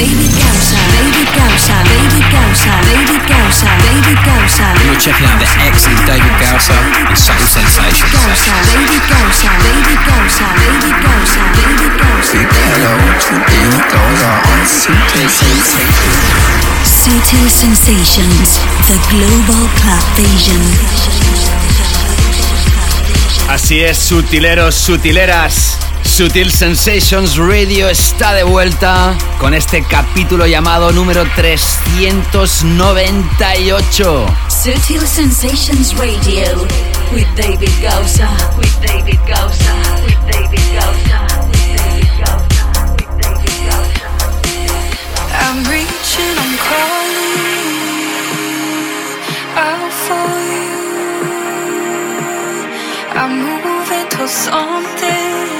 David Gausa, David Gausa, David Gausa, David Gausa, David Gausa. You're checking out the excellent David Gausa and Subtle Sensations. Gausa, David Gausa, David Gausa, David Gausa, David Gausa. Hello to David Gausa on Subtle Sensations. Subtle Sensations, the global club vision. Así es, sutileros, sutileras. Sutil Sensations Radio está de vuelta con este capítulo llamado número 398. Sutil Sensations Radio with David Gausa, with David Gausa, with David Gausa. I'm reaching, I'm calling for. I'm moving towards something,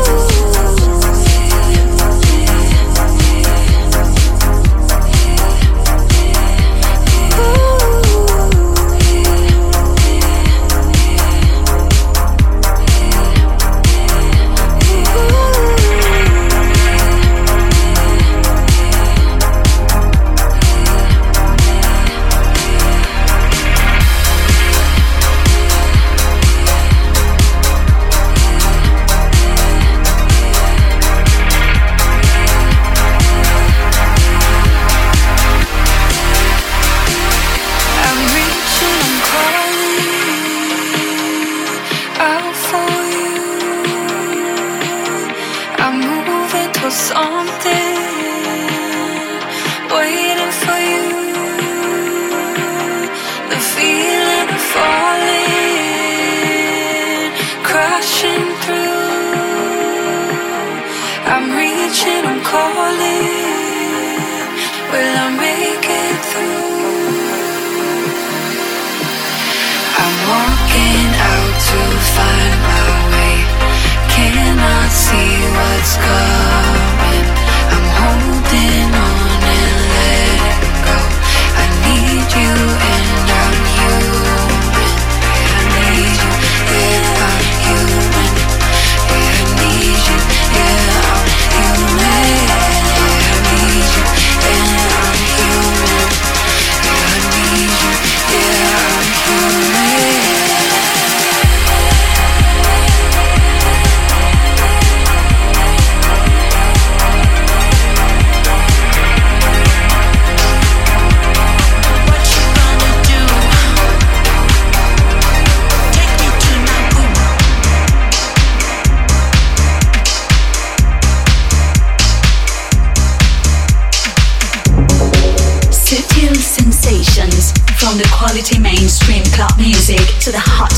club music to the hottest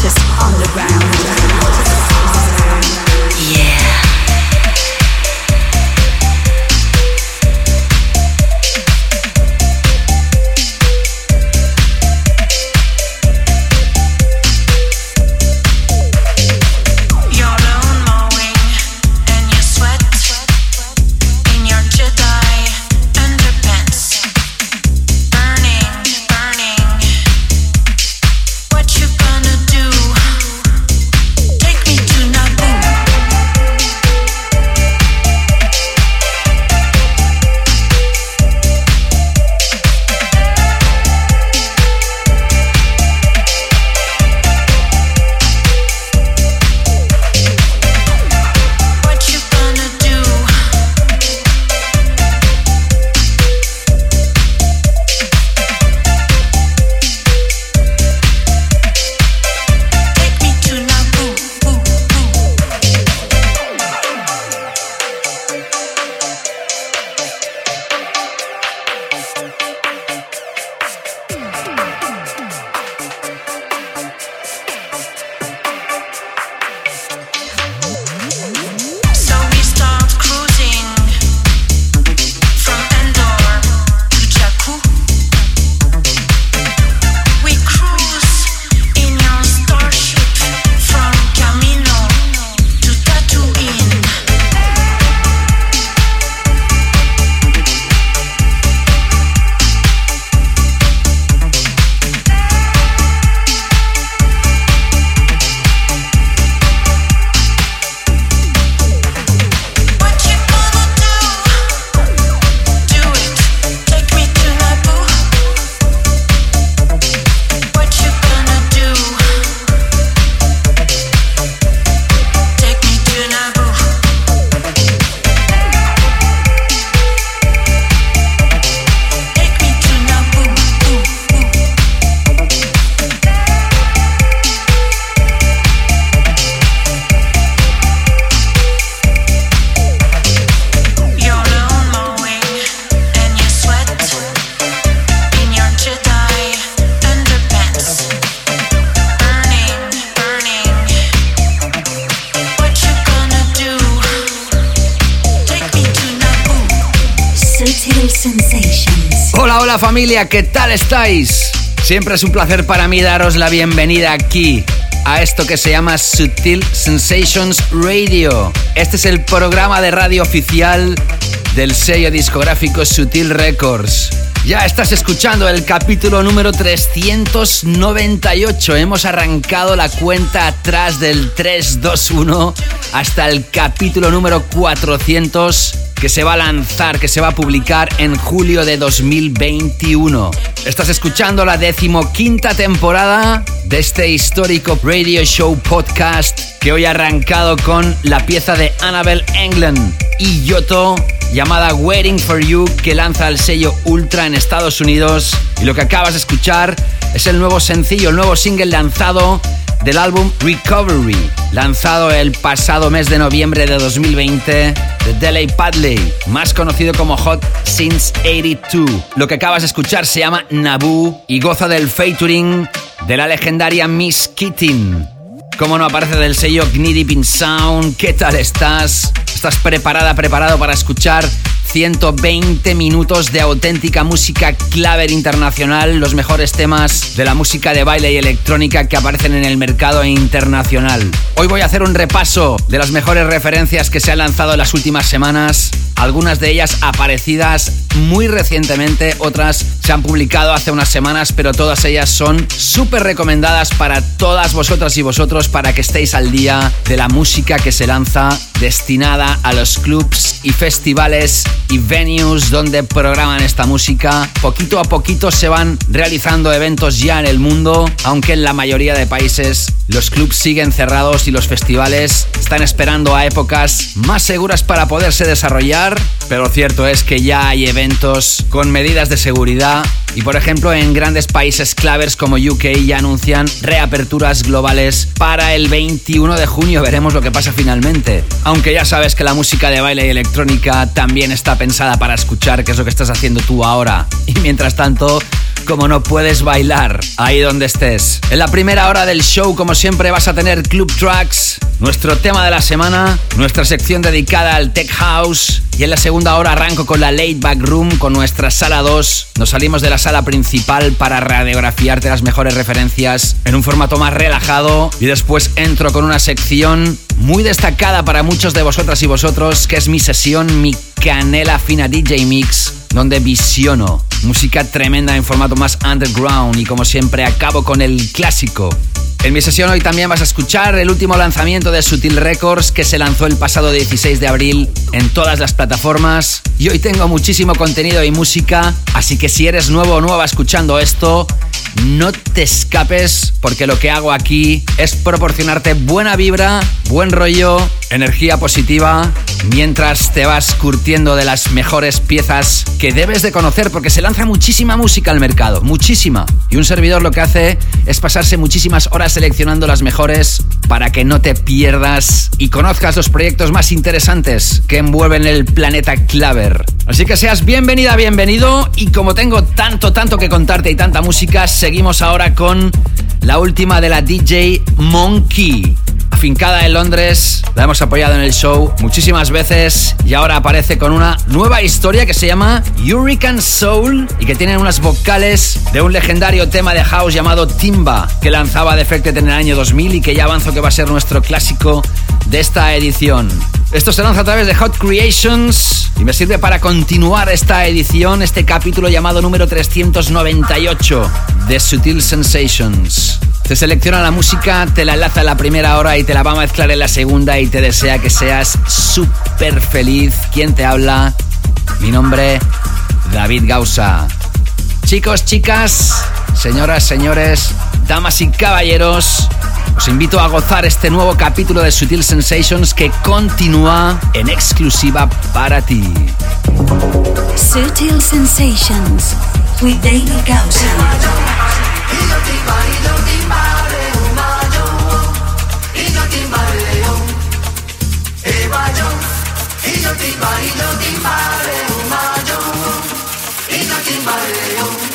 ¿qué tal estáis? Siempre es un placer para mí daros la bienvenida aquí a esto que se llama Sutil Sensations Radio. Este es el programa de radio oficial del sello discográfico Sutil Records. Ya estás escuchando el capítulo número 398. Hemos arrancado la cuenta atrás del 321 hasta el capítulo número 400 que se va a lanzar, que se va a publicar en julio de 2021. Estás escuchando la decimoquinta temporada de este histórico radio show podcast que hoy ha arrancado con la pieza de Annabel England y Yoto llamada Waiting for You que lanza el sello Ultra en Estados Unidos. Y lo que acabas de escuchar es el nuevo sencillo, el nuevo single lanzado del álbum Recovery, lanzado el pasado mes de noviembre de 2020 de Delay Padley, más conocido como Hot Since 82. Lo que acabas de escuchar se llama Naboo y goza del featuring de la legendaria Miss Keating. Como no aparece del sello Gnidip in Sound, ¿qué tal estás? ¿Estás preparada, preparado para escuchar 120 minutos de auténtica música claver internacional, los mejores temas de la música de baile y electrónica que aparecen en el mercado internacional. Hoy voy a hacer un repaso de las mejores referencias que se han lanzado en las últimas semanas, algunas de ellas aparecidas muy recientemente, otras se han publicado hace unas semanas, pero todas ellas son súper recomendadas para todas vosotras y vosotros para que estéis al día de la música que se lanza destinada a los clubs y festivales y venues donde programan esta música. Poquito a poquito se van realizando eventos ya en el mundo, aunque en la mayoría de países los clubs siguen cerrados y los festivales están esperando a épocas más seguras para poderse desarrollar, pero cierto es que ya hay eventos con medidas de seguridad y por ejemplo en grandes países clavers como UK ya anuncian reaperturas globales para el 21 de junio, veremos lo que pasa finalmente. Aunque ya sabes que la música de baile y electrónica también está pensada para escuchar, que es lo que estás haciendo tú ahora. Y mientras tanto, como no puedes bailar ahí donde estés. En la primera hora del show, como siempre, vas a tener Club Tracks, nuestro tema de la semana, nuestra sección dedicada al Tech House. Y en la segunda hora arranco con la Late Back Room, con nuestra sala 2. Nos salimos de la sala principal para radiografiarte las mejores referencias en un formato más relajado. Y después entro con una sección muy destacada para muchos de vosotras y vosotros, que es mi sesión, mi canela fina DJ Mix donde visiono música tremenda en formato más underground y como siempre acabo con el clásico. En mi sesión hoy también vas a escuchar el último lanzamiento de Sutil Records que se lanzó el pasado 16 de abril en todas las plataformas y hoy tengo muchísimo contenido y música, así que si eres nuevo o nueva escuchando esto, no te escapes porque lo que hago aquí es proporcionarte buena vibra, buen rollo, energía positiva, mientras te vas curtiendo de las mejores piezas que debes de conocer porque se lanza muchísima música al mercado, muchísima. Y un servidor lo que hace es pasarse muchísimas horas seleccionando las mejores para que no te pierdas y conozcas los proyectos más interesantes que envuelven el planeta Claver. Así que seas bienvenida, bienvenido y como tengo tanto, tanto que contarte y tanta música, seguimos ahora con la última de la DJ Monkey. Afincada en Londres, la hemos apoyado en el show muchísimas veces y ahora aparece con una nueva historia que se llama Hurricane Soul y que tiene unas vocales de un legendario tema de house llamado Timba que lanzaba Defected en el año 2000 y que ya avanzo que va a ser nuestro clásico de esta edición. Esto se lanza a través de Hot Creations y me sirve para continuar esta edición, este capítulo llamado número 398 de Sutil Sensations. Te selecciona la música, te la enlaza en la primera hora y te la va a mezclar en la segunda y te desea que seas súper feliz. ¿Quién te habla? Mi nombre, David Gausa. Chicos, chicas, señoras, señores, damas y caballeros, os invito a gozar este nuevo capítulo de Sutil Sensations que continúa en exclusiva para ti. Sutil Sensations with David Gausa. Pareo.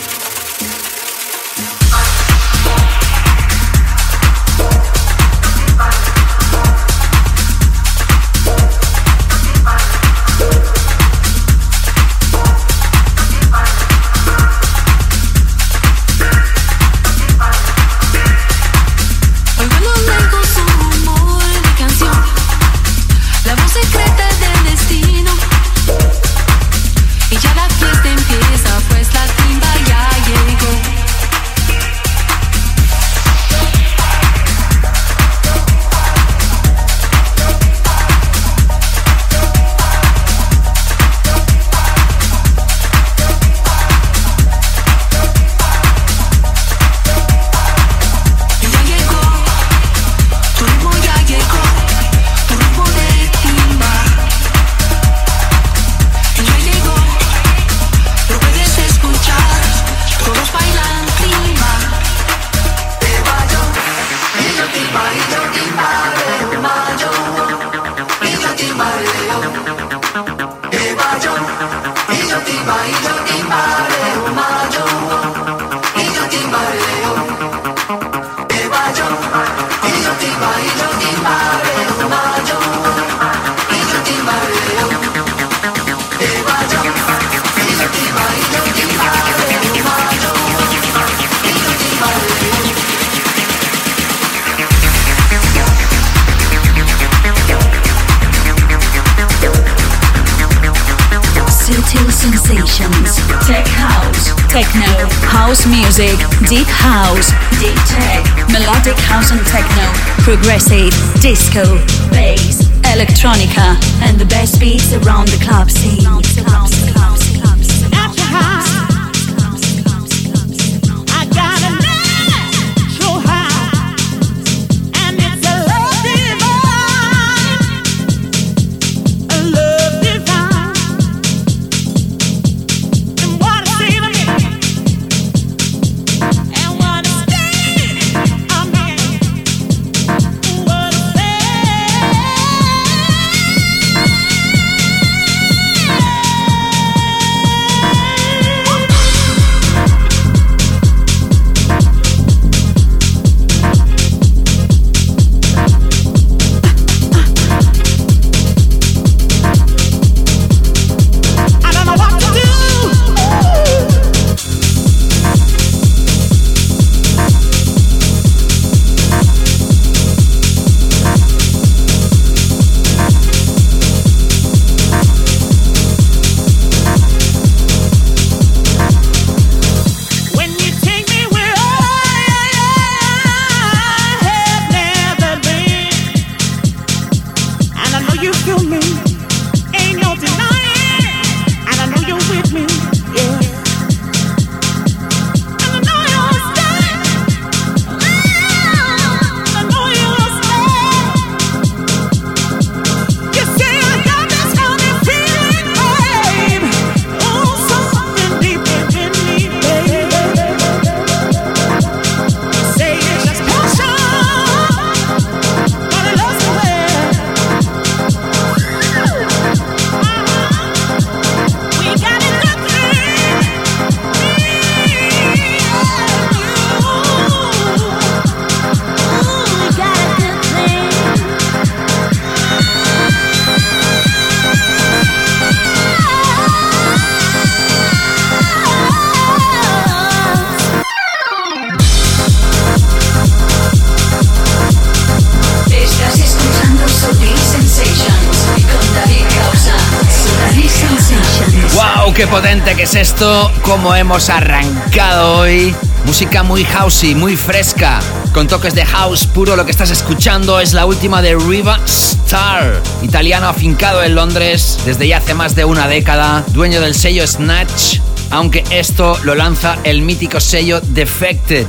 Potente que es esto, cómo hemos arrancado hoy. Música muy housey, muy fresca, con toques de house puro. Lo que estás escuchando es la última de Riva Star, italiano afincado en Londres desde ya hace más de una década, dueño del sello Snatch, aunque esto lo lanza el mítico sello Defected.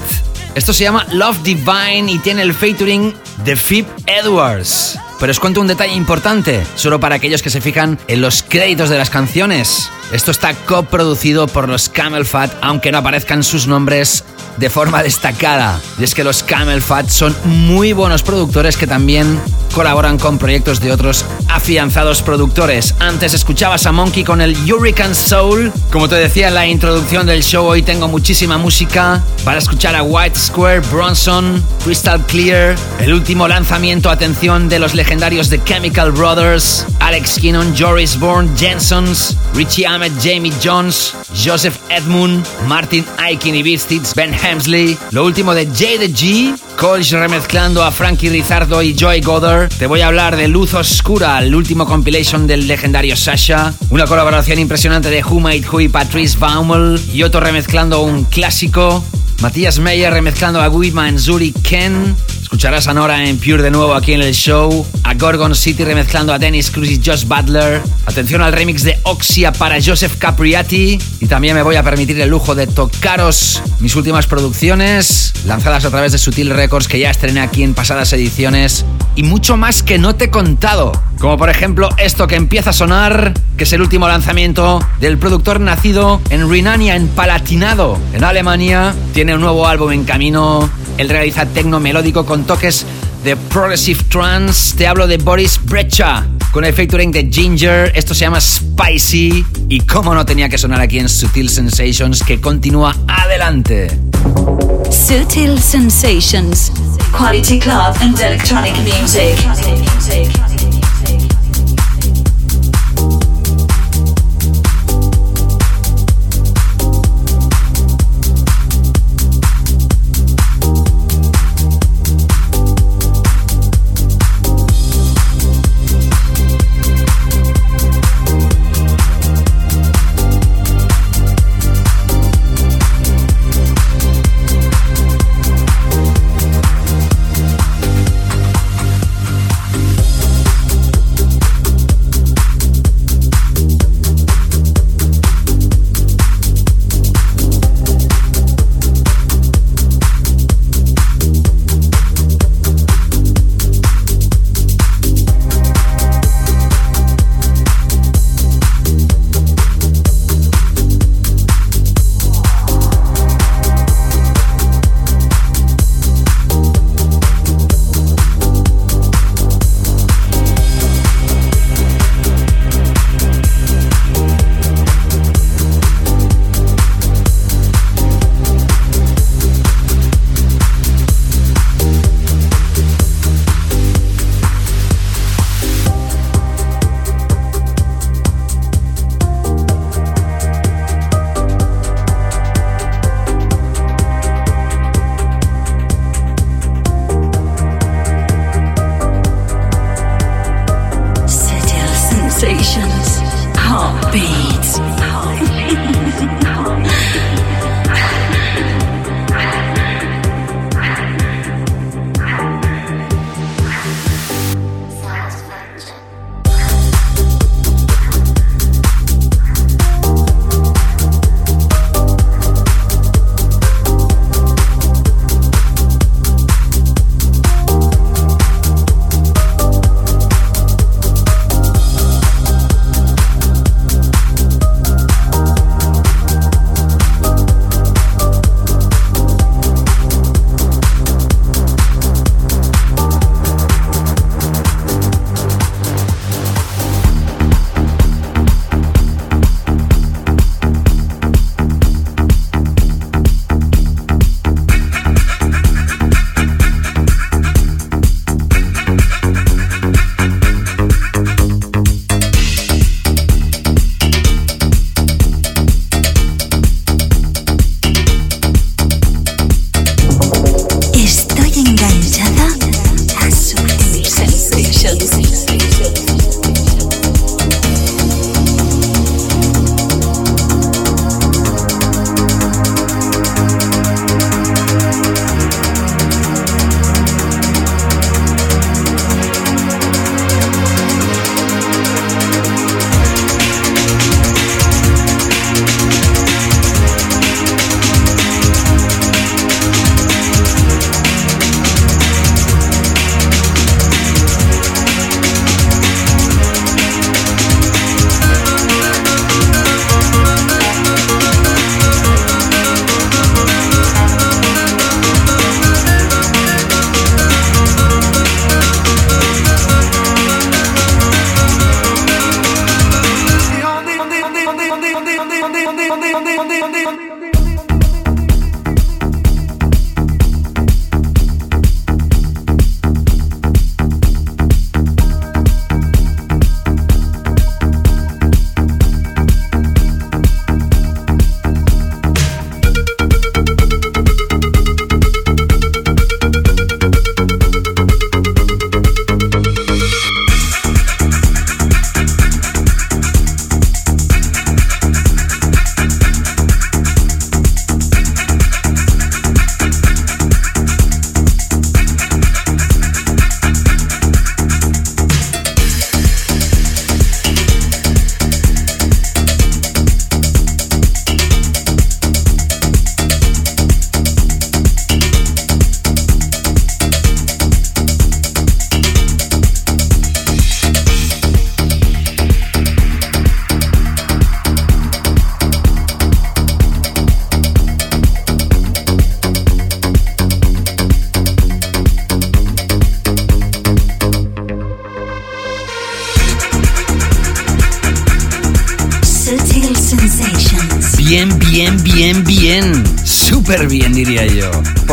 Esto se llama Love Divine y tiene el featuring de Phip Edwards. Pero os cuento un detalle importante, solo para aquellos que se fijan en los créditos de las canciones. Esto está coproducido por los Camel Fat, aunque no aparezcan sus nombres de forma destacada. Y es que los Camel Fat son muy buenos productores que también colaboran con proyectos de otros afianzados productores. Antes escuchabas a Monkey con el Hurricane Soul. Como te decía en la introducción del show, hoy tengo muchísima música para escuchar a White Square, Bronson, Crystal Clear, el último lanzamiento, atención, de los legendarios The Chemical Brothers, Alex Kinnon, Joris Bourne, Jensons, Richie Ahmed, Jamie Jones, Joseph Edmund, Martin Aiken y Beastits, Ben Hemsley, lo último de J G, Colch remezclando a Frankie Rizardo y Joy Goddard. Te voy a hablar de Luz Oscura, el último compilation del legendario Sasha. Una colaboración impresionante de Who Made Who y Patrice Baumel. Y otro remezclando un clásico. Matías Meyer remezclando a Guidman Zuri Ken. Escucharás a Nora en Pure de nuevo aquí en el show. A Gorgon City remezclando a Dennis Cruz y Josh Butler. Atención al remix de Oxia para Joseph Capriati. Y también me voy a permitir el lujo de tocaros mis últimas producciones, lanzadas a través de Sutil Records que ya estrené aquí en pasadas ediciones. Y mucho más que no te he contado. Como por ejemplo esto que empieza a sonar, que es el último lanzamiento del productor nacido en Renania, en Palatinado, en Alemania. Un nuevo álbum en camino. Él realiza tecno melódico con toques de Progressive Trance. Te hablo de Boris Brecha con el featuring de Ginger. Esto se llama Spicy. Y cómo no tenía que sonar aquí en Sutil Sensations, que continúa adelante. Sutil Sensations. Quality Club and Electronic Music.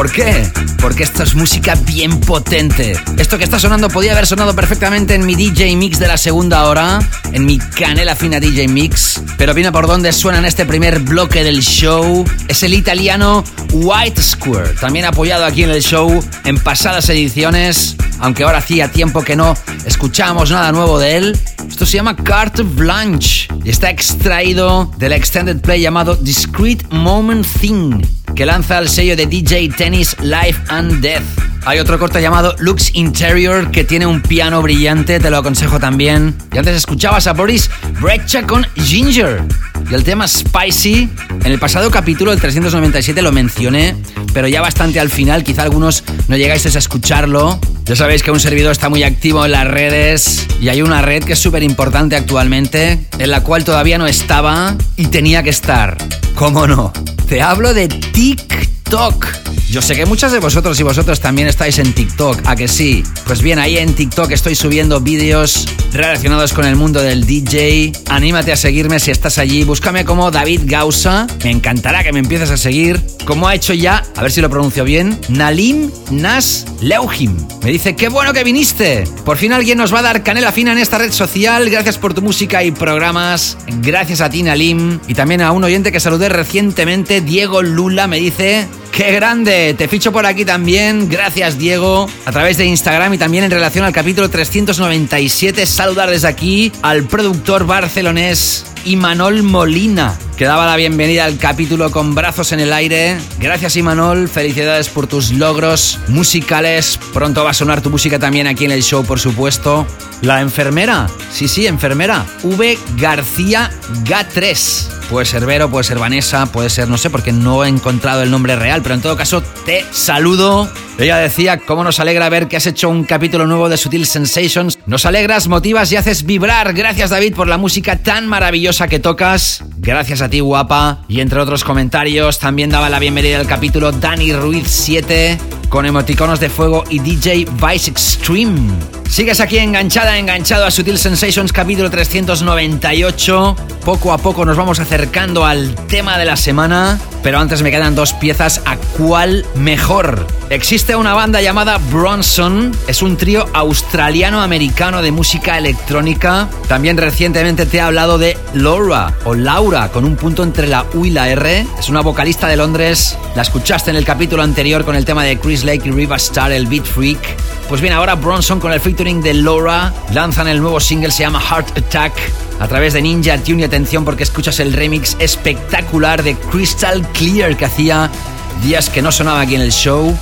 ¿Por qué? Porque esto es música bien potente. Esto que está sonando podía haber sonado perfectamente en mi DJ Mix de la segunda hora, en mi canela fina DJ Mix, pero viene por donde suena en este primer bloque del show. Es el italiano White Square, también apoyado aquí en el show en pasadas ediciones, aunque ahora hacía tiempo que no escuchamos nada nuevo de él. Esto se llama Carte Blanche y está extraído del extended play llamado Discrete Moment Thing, que lanza el sello de DJ Tennis Life and Death. Hay otro corte llamado Lux Interior que tiene un piano brillante, te lo aconsejo también. Y antes escuchabas a Boris Brecha con Ginger. Y el tema Spicy, en el pasado capítulo, el 397, lo mencioné, pero ya bastante al final, quizá algunos no llegáis a escucharlo. Ya sabéis que un servidor está muy activo en las redes y hay una red que es súper importante actualmente, en la cual todavía no estaba y tenía que estar. ¿Cómo no? Te hablo de TikTok. Yo sé que muchas de vosotros y vosotros también estáis en TikTok, ¿a que sí? Pues bien, ahí en TikTok estoy subiendo vídeos relacionados con el mundo del DJ. Anímate a seguirme si estás allí. Búscame como David Gausa. Me encantará que me empieces a seguir. Como ha hecho ya, a ver si lo pronuncio bien, Nalim Nas Leuhim. Me dice, qué bueno que viniste. Por fin alguien nos va a dar canela fina en esta red social. Gracias por tu música y programas. Gracias a ti, Nalim. Y también a un oyente que saludé recientemente, Diego Lula, me dice, ¡Qué grande! Te ficho por aquí también. Gracias, Diego. A través de Instagram y también en relación al capítulo 397, saludar desde aquí al productor barcelonés Imanol Molina, que daba la bienvenida al capítulo con brazos en el aire. Gracias, Imanol. Felicidades por tus logros musicales. Pronto va a sonar tu música también aquí en el show, por supuesto. La enfermera. Sí, sí, enfermera. V. García G3. Puede ser Vero, puede ser Vanessa, puede ser, no sé, porque no he encontrado el nombre real, pero en todo caso te saludo. Ella decía, cómo nos alegra ver que has hecho un capítulo nuevo de Sutil Sensations. Nos alegras, motivas y haces vibrar. Gracias David por la música tan maravillosa que tocas. Gracias a ti, guapa. Y entre otros comentarios, también daba la bienvenida al capítulo Dani Ruiz 7 con emoticonos de fuego y DJ Vice Extreme. Sigues aquí enganchada, enganchado a Sutil Sensations capítulo 398. Poco a poco nos vamos acercando al tema de la semana, pero antes me quedan dos piezas a cuál mejor. Existe una banda llamada Bronson, es un trío australiano-americano de música electrónica. También recientemente te he hablado de Laura o Laura con un punto entre la U y la R. Es una vocalista de Londres, la escuchaste en el capítulo anterior con el tema de Chris Lake y Riva Star, el Beat Freak. Pues bien, ahora Bronson con el featuring de Laura lanzan el nuevo single, se llama Heart Attack, a través de Ninja Tune y atención porque escuchas el remix espectacular de Crystal Clear que hacía días que no sonaba aquí en el show.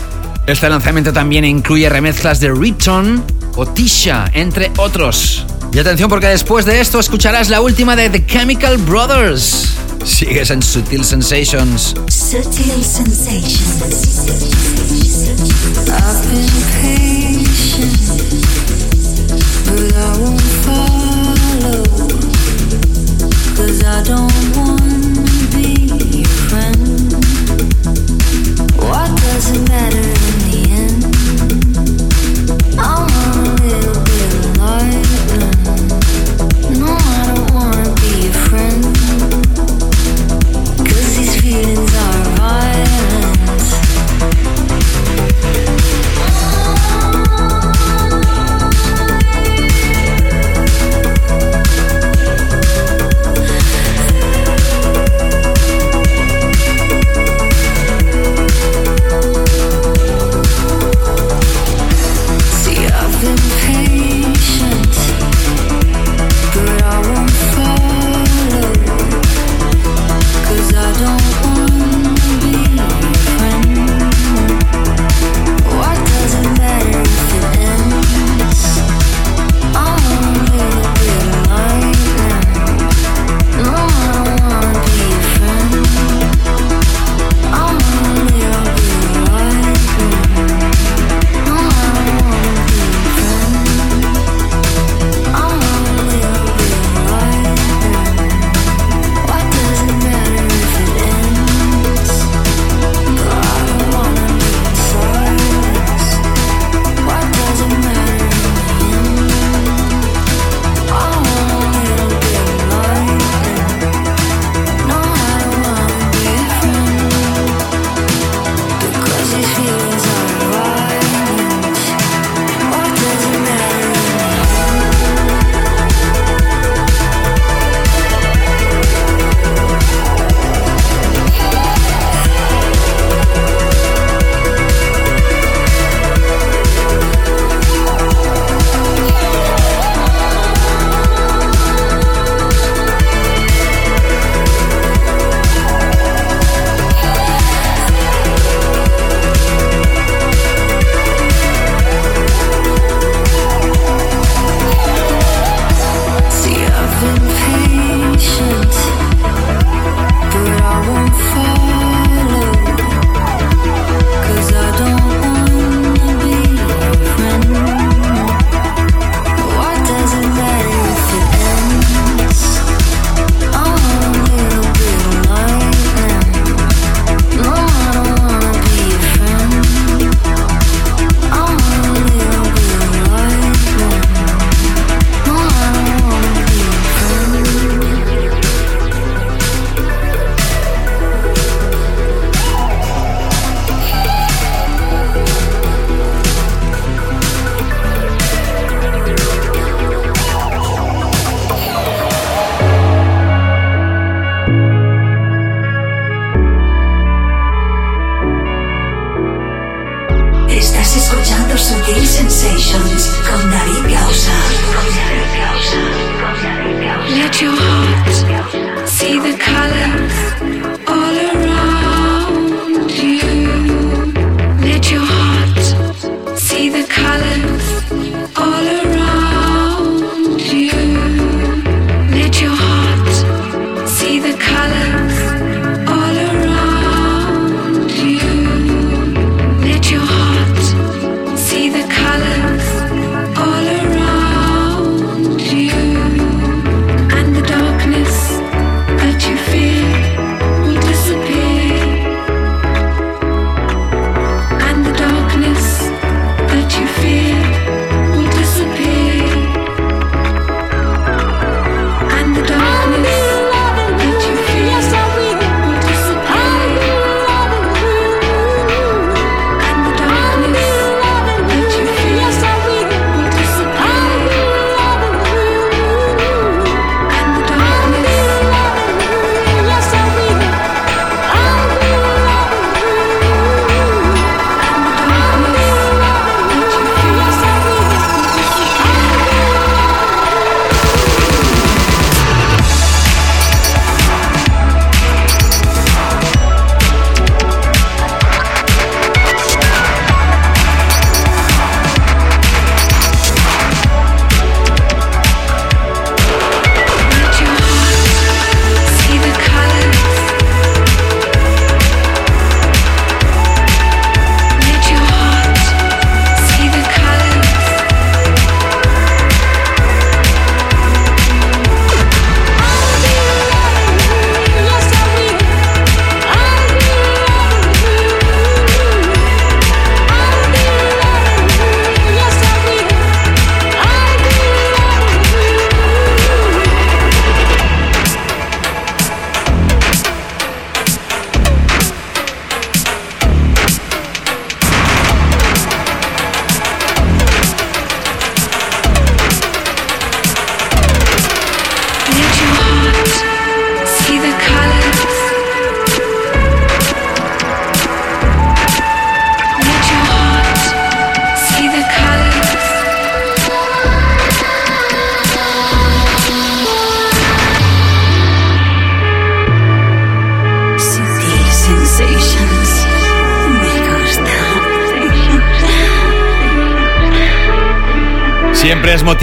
Este lanzamiento también incluye remezclas de Return o Tisha, entre otros. Y atención porque después de esto escucharás la última de The Chemical Brothers. Sigues en Sutil Sensations. Sutil Sensations. I've been patient, but I. it matter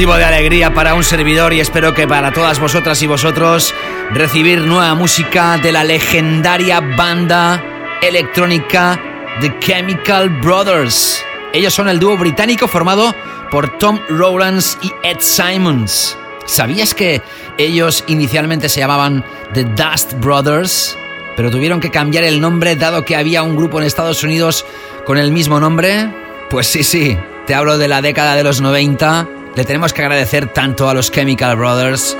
motivo de alegría para un servidor y espero que para todas vosotras y vosotros recibir nueva música de la legendaria banda electrónica The Chemical Brothers. Ellos son el dúo británico formado por Tom Rowlands y Ed Simons. ¿Sabías que ellos inicialmente se llamaban The Dust Brothers? Pero tuvieron que cambiar el nombre dado que había un grupo en Estados Unidos con el mismo nombre. Pues sí, sí, te hablo de la década de los 90. Le tenemos que agradecer tanto a los Chemical Brothers.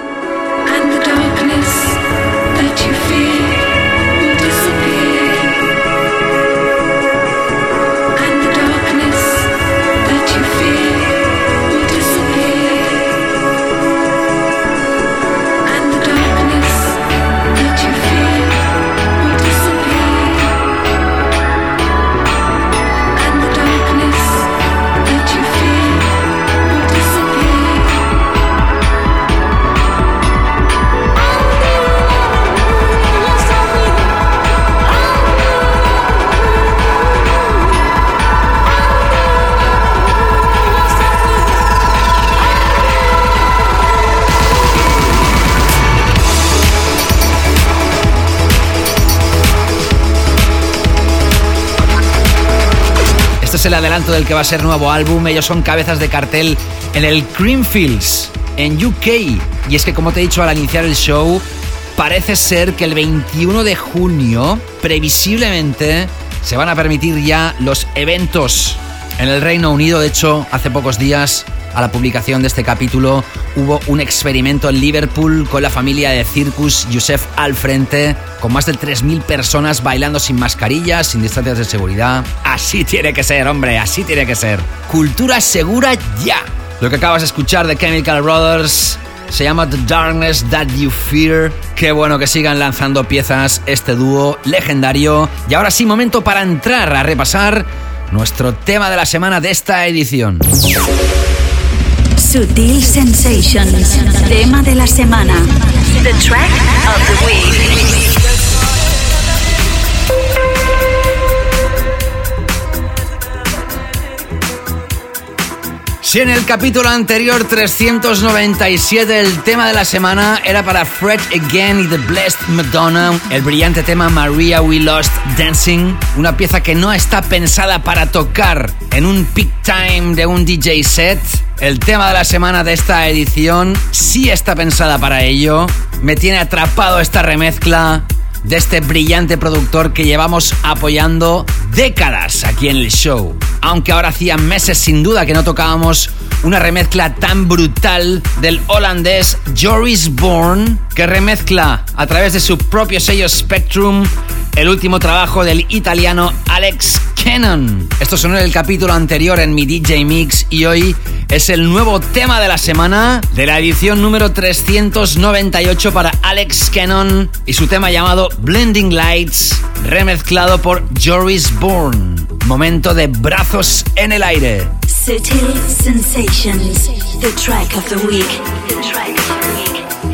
El adelanto del que va a ser nuevo álbum. Ellos son cabezas de cartel en el Creamfields, en UK. Y es que, como te he dicho al iniciar el show, parece ser que el 21 de junio, previsiblemente, se van a permitir ya los eventos en el Reino Unido. De hecho, hace pocos días, a la publicación de este capítulo, hubo un experimento en Liverpool con la familia de Circus Youssef al frente, con más de 3.000 personas bailando sin mascarillas, sin distancias de seguridad. Así tiene que ser, hombre, así tiene que ser. Cultura segura ya. Lo que acabas de escuchar de Chemical Brothers se llama The Darkness That You Fear. Qué bueno que sigan lanzando piezas este dúo legendario. Y ahora sí, momento para entrar a repasar nuestro tema de la semana de esta edición. Sutil Sensations, tema de la semana. The track of the week. Si en el capítulo anterior 397 el tema de la semana era para Fred Again y The Blessed Madonna, el brillante tema Maria We Lost Dancing, una pieza que no está pensada para tocar en un peak time de un DJ set, el tema de la semana de esta edición sí está pensada para ello. Me tiene atrapado esta remezcla de este brillante productor que llevamos apoyando décadas aquí en el show. Aunque ahora hacía meses sin duda que no tocábamos una remezcla tan brutal del holandés Joris Bourne, que remezcla a través de su propio sello Spectrum el último trabajo del italiano Alex Cannon. Esto sonó en el capítulo anterior en mi DJ Mix y hoy es el nuevo tema de la semana de la edición número 398 para Alex Cannon y su tema llamado Blending Lights, remezclado por Joris Bourne. Momento de brazos en el aire. Sutil Sensations, the track of the week. The track of the week.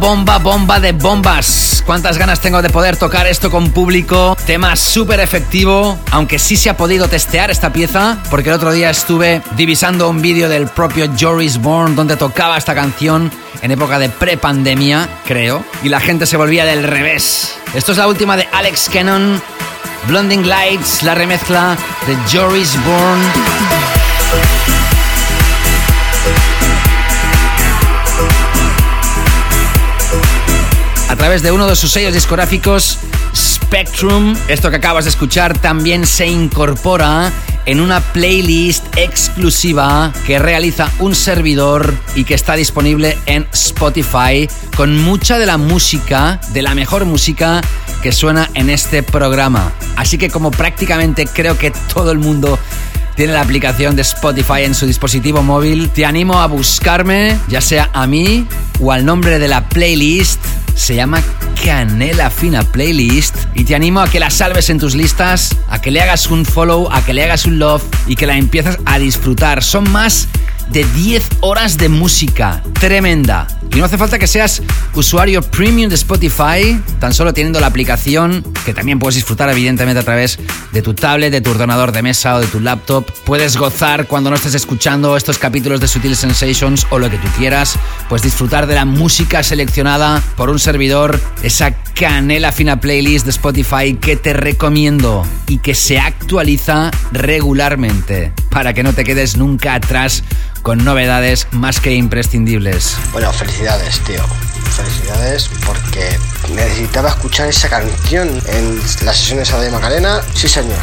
Bomba, bomba, de bombas. Cuántas ganas tengo de poder tocar esto con público. Tema súper efectivo, aunque sí se ha podido testear esta pieza, porque el otro día estuve divisando un vídeo del propio Joris Bourne donde tocaba esta canción en época de prepandemia, creo, y la gente se volvía del revés. Esto es la última de Alex Cannon, Blending Lights, la remezcla de Joris Bourne. Través de uno de sus sellos discográficos Spectrum. Esto que acabas de escuchar también se incorpora en una playlist exclusiva que realiza un servidor y que está disponible en Spotify con mucha de la música, de la mejor música que suena en este programa. Así que como prácticamente creo que todo el mundo tiene la aplicación de Spotify en su dispositivo móvil, te animo a buscarme, ya sea a mí o al nombre de la playlist. Se llama Canela Fina Playlist y te animo a que la salves en tus listas, a que le hagas un follow, a que le hagas un love y que la empieces a disfrutar. Son más de 10 horas de música. Tremenda. Y no hace falta que seas usuario premium de Spotify, tan solo teniendo la aplicación, que también puedes disfrutar evidentemente a través de tu tablet, de tu ordenador de mesa o de tu laptop. Puedes gozar cuando no estés escuchando estos capítulos de Sutil Sensations o lo que tú quieras, pues disfrutar de la música seleccionada por un servidor, esa canela fina playlist de Spotify que te recomiendo y que se actualiza regularmente para que no te quedes nunca atrás con novedades más que imprescindibles. Bueno, felicidades, tío. Felicidades porque necesitaba escuchar esa canción en las sesiones de Macarena. Sí, señor.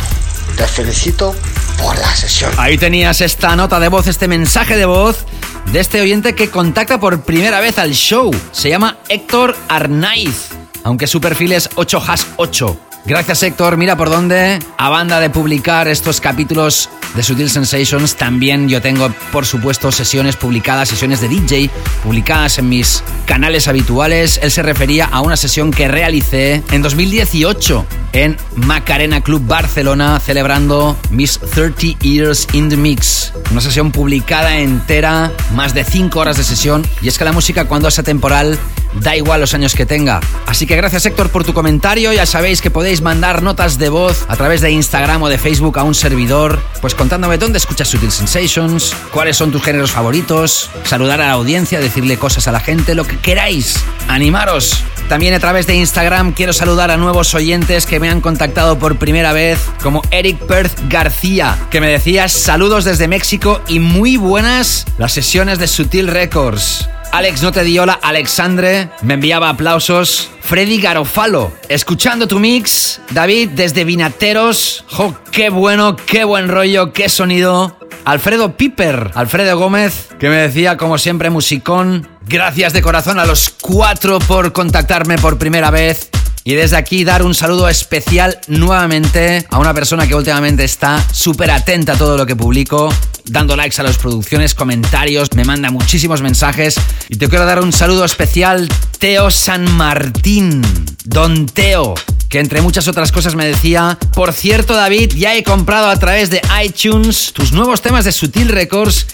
Te felicito por la sesión. Ahí tenías esta nota de voz, este mensaje de voz de este oyente que contacta por primera vez al show. Se llama Héctor Arnaiz, aunque su perfil es 8has8. Gracias Héctor, mira por dónde, a banda de publicar estos capítulos de Sutil Sensations, también yo tengo por supuesto sesiones publicadas, sesiones de DJ publicadas en mis canales habituales. Él se refería a una sesión que realicé en 2018 en Macarena Club Barcelona celebrando mis 30 Years in the Mix. Una sesión publicada entera, más de 5 horas de sesión y es que la música cuando es atemporal da igual los años que tenga. Así que gracias Héctor por tu comentario, ya sabéis que podéis mandar notas de voz a través de Instagram o de Facebook a un servidor, pues contándome dónde escuchas Sutil Sensations, cuáles son tus géneros favoritos, saludar a la audiencia, decirle cosas a la gente, lo que queráis. Animaros. También a través de Instagram quiero saludar a nuevos oyentes que me han contactado por primera vez, como Eric Perth García, que me decía saludos desde México y muy buenas las sesiones de Sutil Records. Alex no te di hola, Alexandre me enviaba aplausos. Freddy Garofalo, escuchando tu mix. David desde Vinateros. ¡Jo, qué bueno, qué buen rollo, qué sonido! Alfredo Piper, Alfredo Gómez, que me decía como siempre musicón. Gracias de corazón a los cuatro por contactarme por primera vez. Y desde aquí dar un saludo especial nuevamente a una persona que últimamente está súper atenta a todo lo que publico, dando likes a las producciones, comentarios, me manda muchísimos mensajes. Y te quiero dar un saludo especial, Teo San Martín, Don Teo, que entre muchas otras cosas me decía, por cierto David, ya he comprado a través de iTunes tus nuevos temas de Sutil Records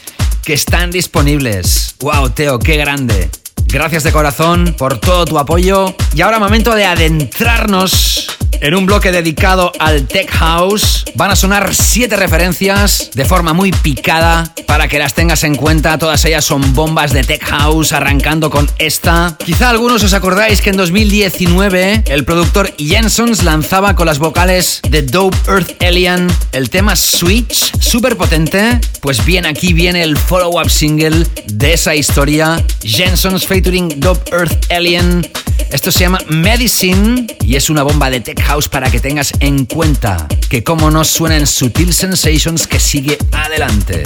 que están disponibles. ¡Wow, Teo, qué grande! Gracias de corazón por todo tu apoyo. Y ahora momento de adentrarnos en un bloque dedicado al Tech House. Van a sonar siete referencias de forma muy picada para que las tengas en cuenta. Todas ellas son bombas de Tech House, arrancando con esta. Quizá algunos os acordáis que en 2019 el productor Jensons lanzaba con las vocales de Dope Earth Alien el tema Switch, súper potente. Pues bien, aquí viene el follow-up single de esa historia. Jensons featuring Dope Earth Alien. Esto se llama Medicine y es una bomba de tech house para que tengas en cuenta que como no suena en Sutil Sensations que sigue adelante.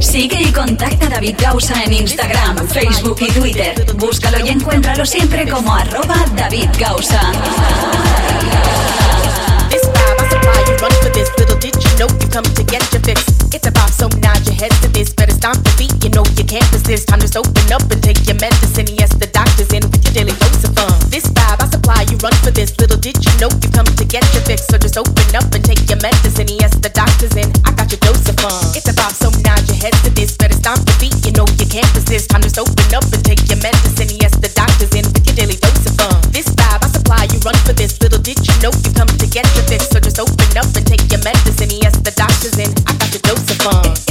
Sigue y contacta a David Gausa en Instagram, Facebook y Twitter. Búscalo y encuéntralo siempre como arroba David Gausa. This vibe, I supply you run for this. Little did you know you come to get your fix. It's a vibe, so nod your head to this. Better stomp your feet, you know you can't resist. Time to just open up and take your medicine. Yes, the doctor's in with your daily dose of fun. This vibe, I supply you run for this. Little did you know you come to get your fix. So just open up and take your medicine. Yes, the doctor's in. I got your dose of fun. It's a vibe, so nod your head to this. Better stomp your feet, you know you can't resist. Time just open up and take your medicine. Yes, the doctor's in with your daily dose of fun. This vibe, I supply you run for this. Little did you know you come to get your fix. So just open up and take your medicine. Yes, the doctor's in. I got your dose of fun.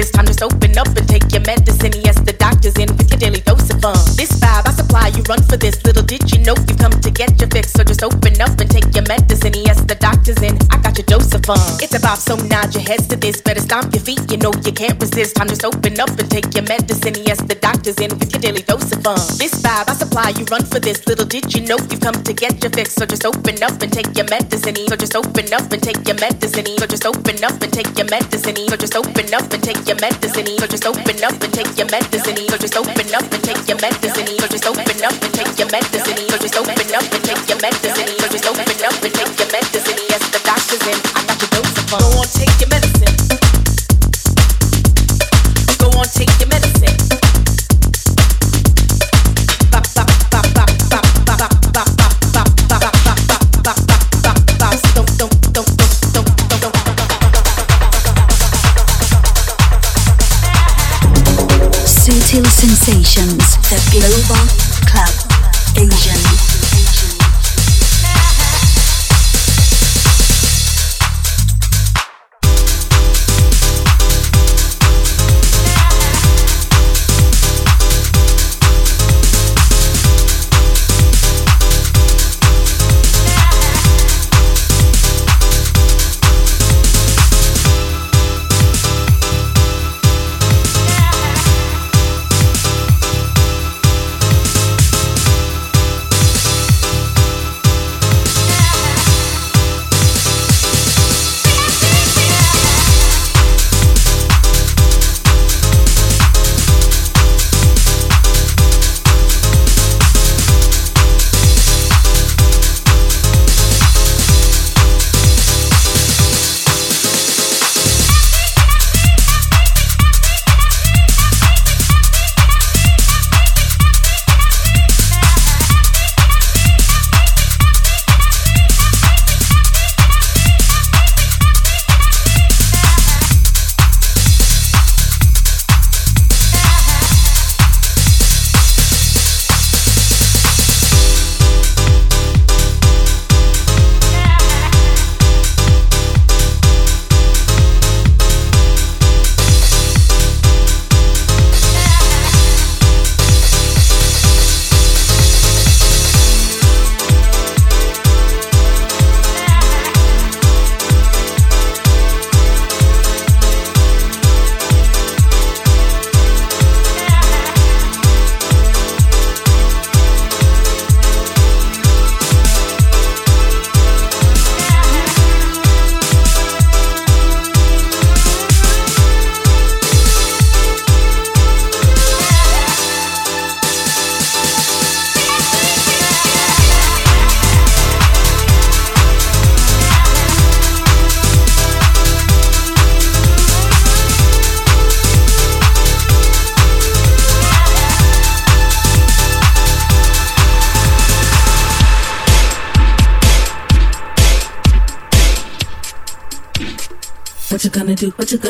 It's time to open up and take your medicine. Yes, the doctor's in with your daily dose of fun. This vibe I supply, you run for this. Little did you know you come to get your fix. So just open up and take your medicine. Yes, the doctor's in. Your of fun. It's about so nod your heads to this. Better stomp your feet. You know you can't resist. Time just open up and take your medicine. Yes, the doctor's in with your daily dose of fun. This vibe I supply, you run for this. Little did you know you come to get your fix. So just open up and take your medicine. So just open up and take your medicine. So just open up and take your medicine. So just open up and take your medicine. So just open up and take your medicine. So just open up and take your medicine. So just open up and take your medicine. So just open Sensations, the Global Club Asian.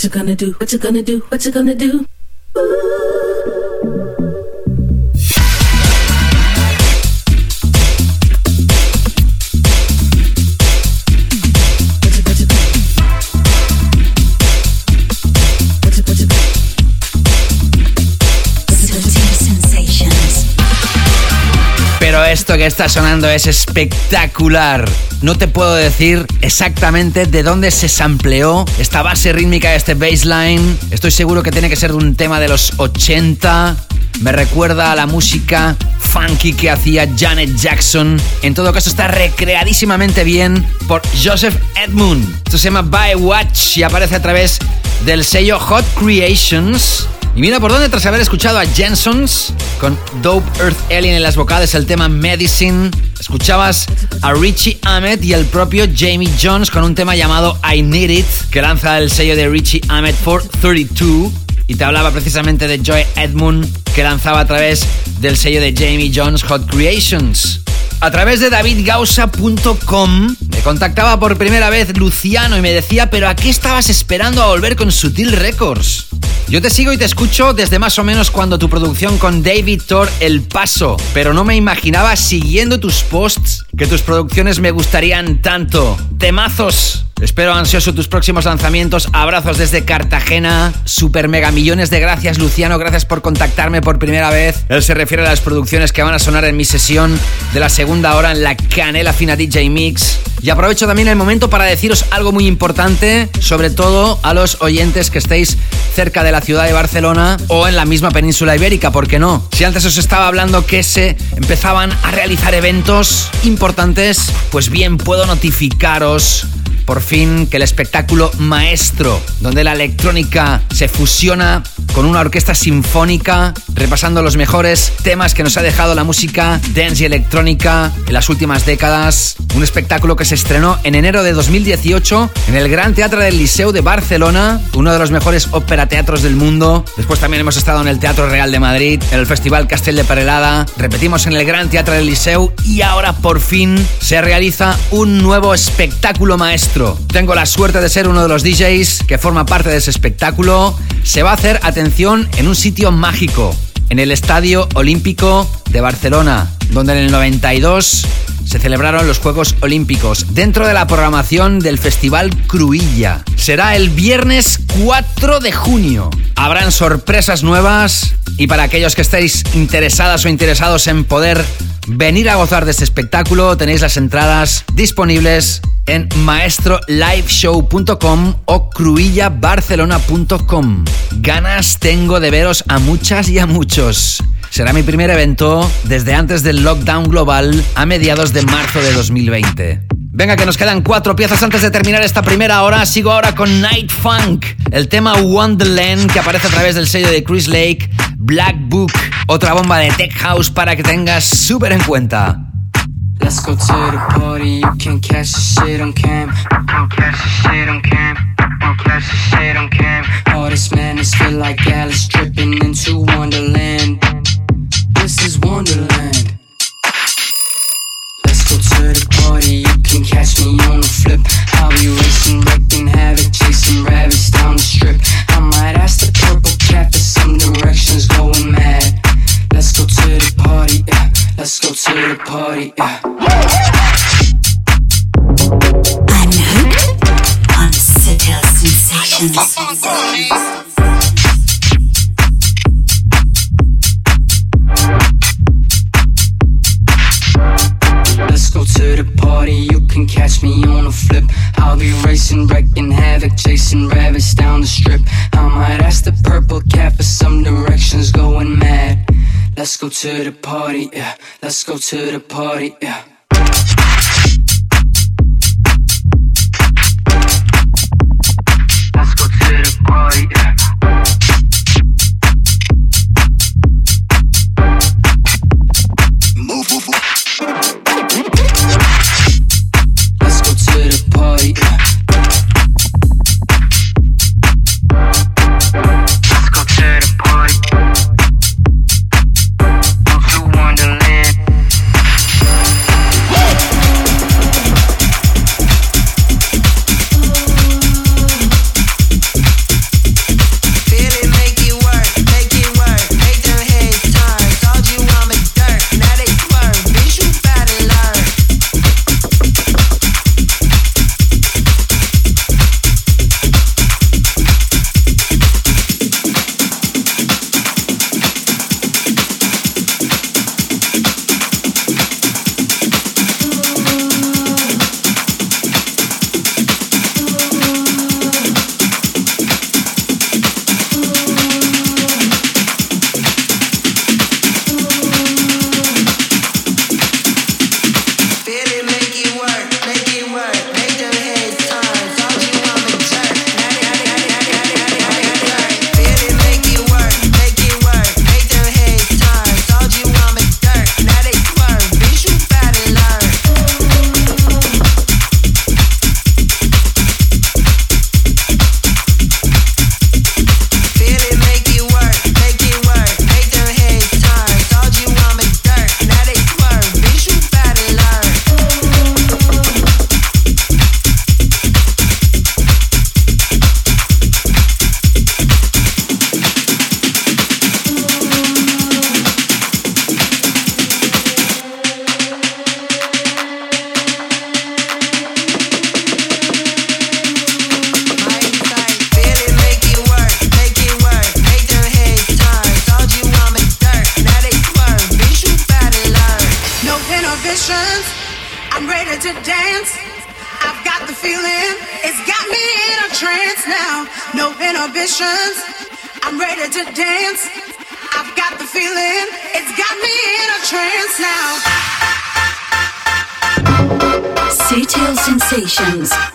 What you gonna do? What you gonna do? What you gonna do? Que está sonando es espectacular. No te puedo decir exactamente de dónde se sampleó esta base rítmica este bassline. Estoy seguro que tiene que ser de un tema de los 80. Me recuerda a la música funky que hacía Janet Jackson. En todo caso está recreadísimamente bien por Joseph Edmund. Esto se llama By Watch y aparece a través del sello Hot Creations. Y mira por dónde, tras haber escuchado a Jensons con Dope Earth Alien en las vocales, el tema Medicine, escuchabas a Richie Ahmed y el propio Jamie Jones con un tema llamado I Need It, que lanza el sello de Richie Ahmed for 32. Y te hablaba precisamente de Joy Edmund, que lanzaba a través del sello de Jamie Jones Hot Creations. A través de davidgausa.com me contactaba por primera vez Luciano y me decía, pero ¿a qué estabas esperando a volver con Sutil Records? Yo te sigo y te escucho desde más o menos cuando tu producción con David Thor El Paso, pero no me imaginaba siguiendo tus posts que tus producciones me gustarían tanto. Temazos Espero ansioso tus próximos lanzamientos. Abrazos desde Cartagena. Super mega millones de gracias, Luciano. Gracias por contactarme por primera vez. Él se refiere a las producciones que van a sonar en mi sesión de la segunda hora en la Canela Fina DJ Mix. Y aprovecho también el momento para deciros algo muy importante, sobre todo a los oyentes que estéis cerca de la ciudad de Barcelona o en la misma península ibérica, ¿por qué no? Si antes os estaba hablando que se empezaban a realizar eventos importantes, pues bien, puedo notificaros por fin que el espectáculo maestro, donde la electrónica se fusiona con una orquesta sinfónica, repasando los mejores temas que nos ha dejado la música dance y electrónica en las últimas décadas. Un espectáculo que se estrenó en enero de 2018 en el Gran Teatro del Liceu de Barcelona, uno de los mejores ópera teatros del mundo. Después también hemos estado en el Teatro Real de Madrid, en el Festival Castel de Perelada, repetimos en el Gran Teatro del Liceu y ahora por fin se realiza un nuevo espectáculo maestro. Tengo la suerte de ser uno de los DJs que forma parte de ese espectáculo. Se va a hacer, atención, en un sitio mágico, en el Estadio Olímpico de Barcelona, donde en el 92 se celebraron los Juegos Olímpicos dentro de la programación del Festival Cruilla. Será el viernes 4 de junio. Habrán sorpresas nuevas y para aquellos que estéis interesadas o interesados en poder venir a gozar de este espectáculo, tenéis las entradas disponibles en maestroliveshow.com o cruillabarcelona.com. Ganas tengo de veros a muchas y a muchos. Será mi primer evento desde antes del lockdown global a mediados de marzo de 2020. Venga, que nos quedan cuatro piezas antes de terminar esta primera hora. Sigo ahora con Night Funk, el tema Wonderland que aparece a través del sello de Chris Lake, Black Book, otra bomba de Tech House para que tengas súper en cuenta. Let's go to the party, on cam. This is Wonderland. Let's go to the party, you can catch me on the flip. I'll be racing, wrecking havoc, chasing rabbits down the strip. I might ask the purple cat for some directions, going mad. Let's go to the party, yeah. Let's go to the party, yeah. I'm hooked on subtle sensations. To the party, you can catch me on a flip. I'll be racing, wrecking havoc, chasing rabbits down the strip. I might ask the purple cat for some directions, going mad. Let's go to the party, yeah. Let's go to the party, yeah. Let's go to the party, yeah.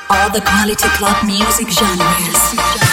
All the quality club music genres.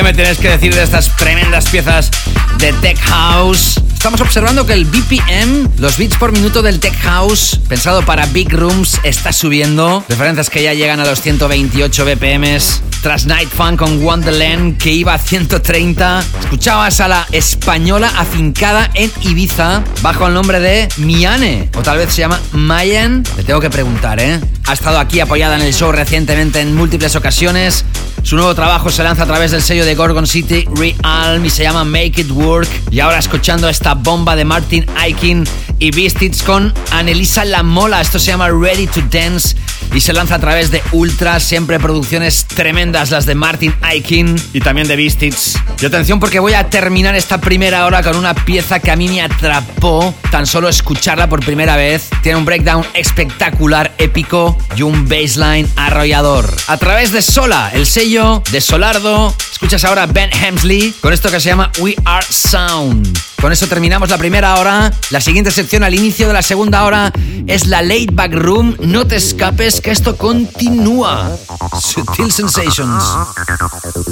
Qué me tienes que decir de estas tremendas piezas de Tech House? Estamos observando que el BPM, los beats por minuto del Tech House, pensado para Big Rooms, está subiendo. Referencias que ya llegan a los 128 BPMs. Tras Night Fun con Wonderland, que iba a 130. Escuchabas a la española afincada en Ibiza, bajo el nombre de Miane. O tal vez se llama Mayan. Le tengo que preguntar, ¿eh? Ha estado aquí apoyada en el show recientemente en múltiples ocasiones. Su nuevo trabajo se lanza a través del sello de Gorgon City Realm y se llama Make It Work. Y ahora escuchando esta bomba de Martin Aikin y Beastits con Anelisa Lamola. Esto se llama Ready to Dance y se lanza a través de Ultra. Siempre producciones tremendas las de Martin Aikin y también de Beastits. Y atención porque voy a terminar esta primera hora con una pieza que a mí me atrapó tan solo escucharla por primera vez. Tiene un breakdown espectacular, épico y un bassline arrollador. A través de Sola, el sello de Solardo, escuchas ahora Ben Hemsley con esto que se llama We Are Sound. Con eso terminamos la primera hora. La siguiente sección al inicio de la segunda hora es la Late Back Room. No te escapes que esto continúa. Sutil Sensations.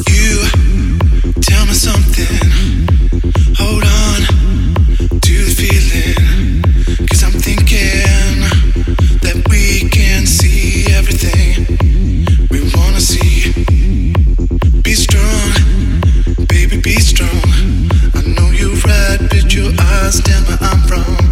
You tell me something. Hold on to the feeling. Cause I'm thinking that we can see everything we wanna see. Be strong, baby, be strong. I know you're right, but your eyes tell me I'm wrong.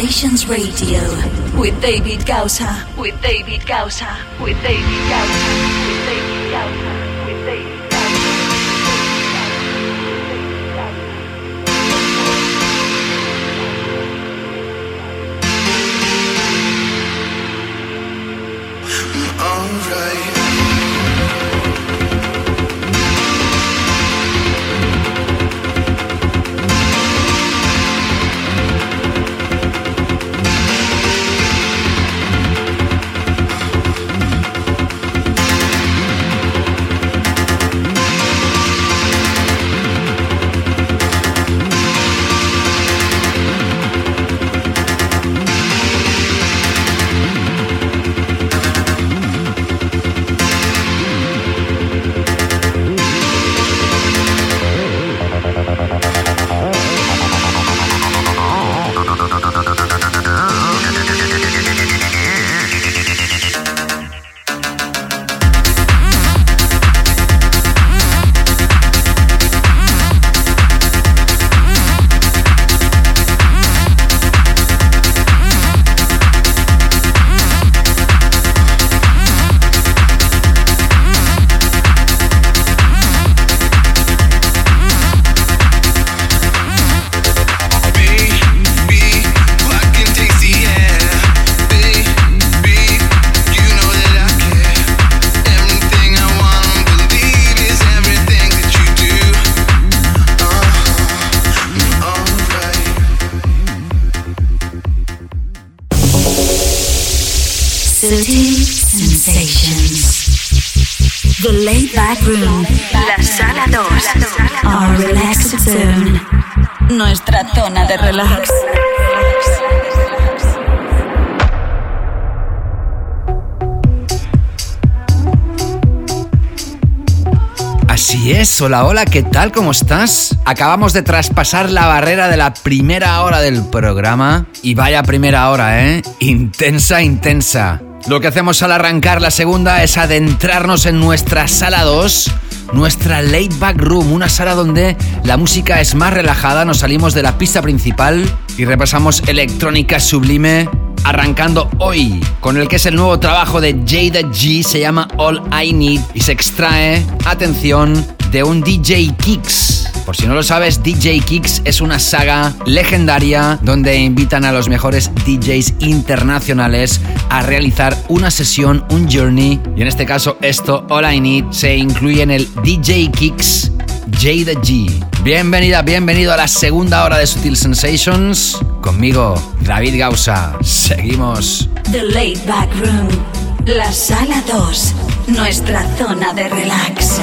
Sensations Radio with David Gausa. With David Gausa. With David Gausa. Nuestra zona de relax. Así es, hola, hola, ¿qué tal? ¿Cómo estás? Acabamos de traspasar la barrera de la primera hora del programa y vaya primera hora, ¿eh? Intensa, intensa. Lo que hacemos al arrancar la segunda es adentrarnos en nuestra sala 2, nuestra laid back room, una sala donde la música es más relajada, nos salimos de la pista principal y repasamos electrónica sublime arrancando hoy con el que es el nuevo trabajo de Jada G, se llama All I Need y se extrae, atención, de un DJ Kicks. Por si no lo sabes, DJ Kicks es una saga legendaria donde invitan a los mejores DJs internacionales a realizar una sesión, un journey, y en este caso esto, All I Need, se incluye en el DJ Kicks Jada G. Bienvenida, bienvenido a la segunda hora de Sutil Sensations. Conmigo, David Gausa. Seguimos. The laid back room. La sala 2. Nuestra zona de relax.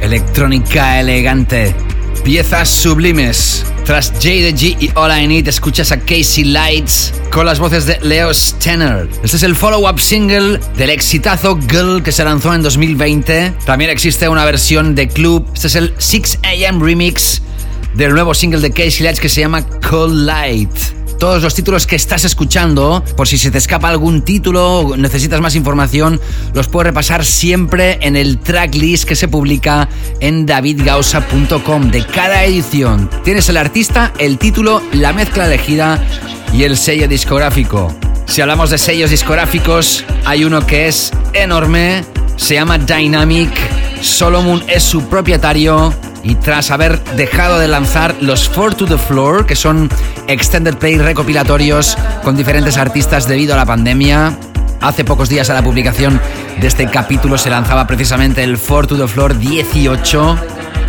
Electrónica elegante, piezas sublimes. Tras J.D.G. y All I Need, escuchas a Casey Lights con las voces de Leo Stenner. Este es el follow-up single del exitazo Girl que se lanzó en 2020. También existe una versión de club. Este es el 6 AM remix del nuevo single de Casey Lights que se llama Cold Light todos los títulos que estás escuchando. Por si se te escapa algún título necesitas más información, los puedes repasar siempre en el tracklist que se publica en davidgausa.com de cada edición. Tienes el artista, el título, la mezcla elegida y el sello discográfico. Si hablamos de sellos discográficos, hay uno que es enorme, se llama Dynamic. Solomon es su propietario y tras haber dejado de lanzar los Four to the Floor, que son extended play recopilatorios con diferentes artistas debido a la pandemia, hace pocos días a la publicación de este capítulo se lanzaba precisamente el Four to the Floor 18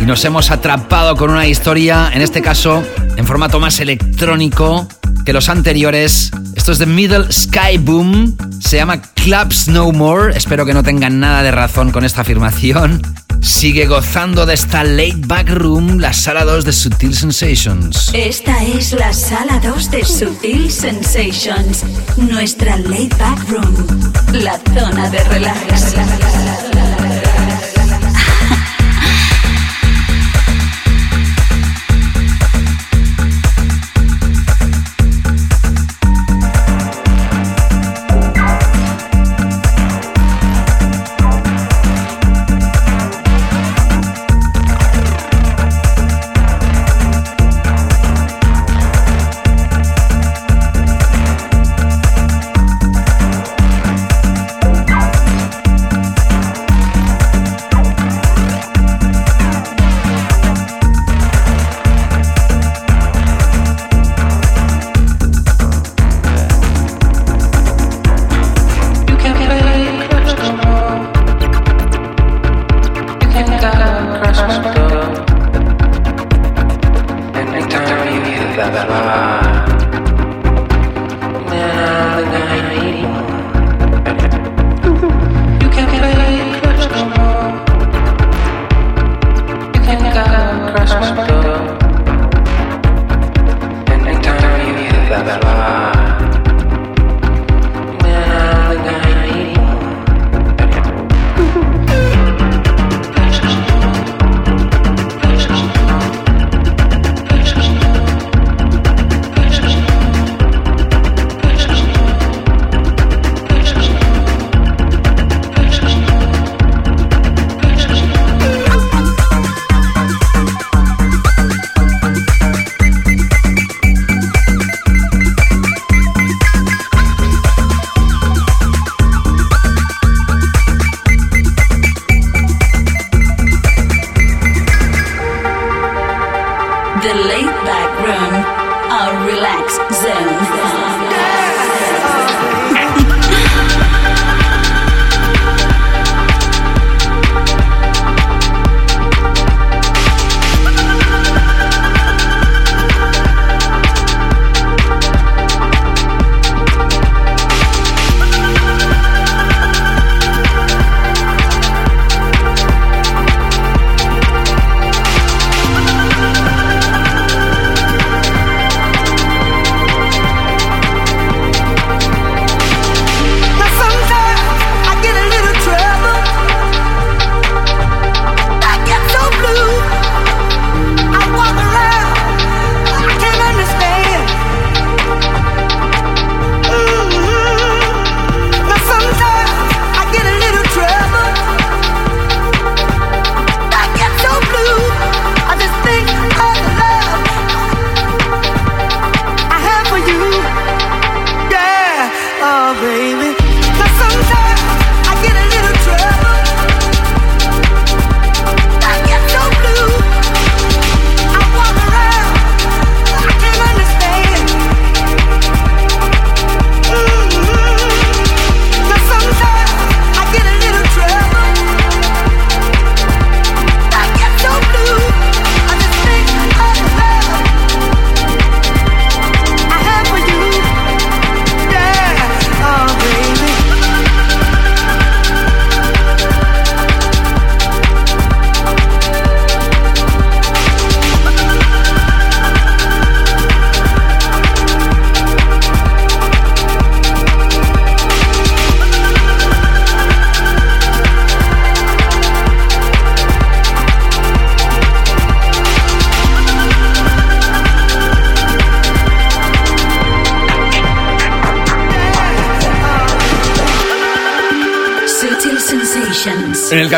y nos hemos atrapado con una historia, en este caso en formato más electrónico que los anteriores. Esto es de Middle Sky Boom, se llama Clubs No More, espero que no tengan nada de razón con esta afirmación sigue gozando de esta late back room, la sala 2 de Sutil Sensations. Esta es la sala 2 de Sutil Sensations, nuestra late back room, la zona de relax.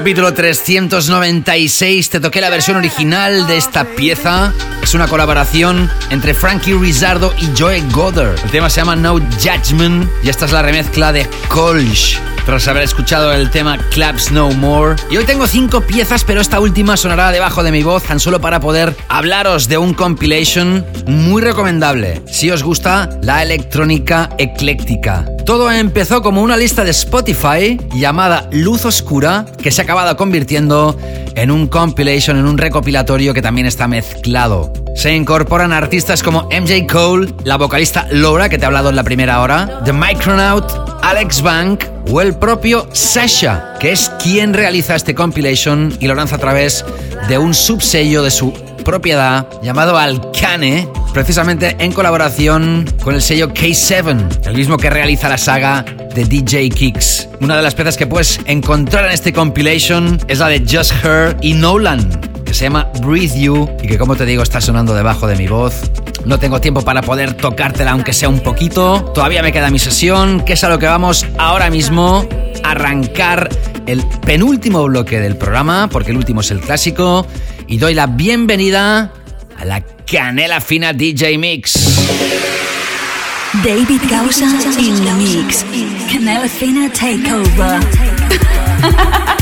Capítulo 396 te toqué la versión original de esta pieza. Es una colaboración entre Frankie Rizardo y Joe Goddard. El tema se llama No Judgment y esta es la remezcla de Kolsch tras haber escuchado el tema Claps No More. Y hoy tengo cinco piezas, pero esta última sonará debajo de mi voz tan solo para poder hablaros de un compilation muy recomendable si os gusta la electrónica ecléctica. Todo empezó como una lista de Spotify llamada Luz Oscura que se ha acabado convirtiendo en un compilation, en un recopilatorio que también está mezclado. Se incorporan artistas como MJ Cole, la vocalista Laura que te he hablado en la primera hora, The Micronaut, Alex Bank o el propio Sasha, que es quien realiza este compilation y lo lanza a través de un subsello de su propiedad llamado Alcane, precisamente en colaboración con el sello K7, el mismo que realiza la saga de DJ Kicks. Una de las piezas que puedes encontrar en este compilation es la de Just Her y Nolan, que se llama Breathe You y que como te digo está sonando debajo de mi voz. No tengo tiempo para poder tocártela aunque sea un poquito. Todavía me queda mi sesión, que es a lo que vamos ahora mismo. Arrancar el penúltimo bloque del programa, porque el último es el clásico. Y doy la bienvenida a la Canela Fina DJ Mix. David Gausa in the mix. Canela Fina Takeover.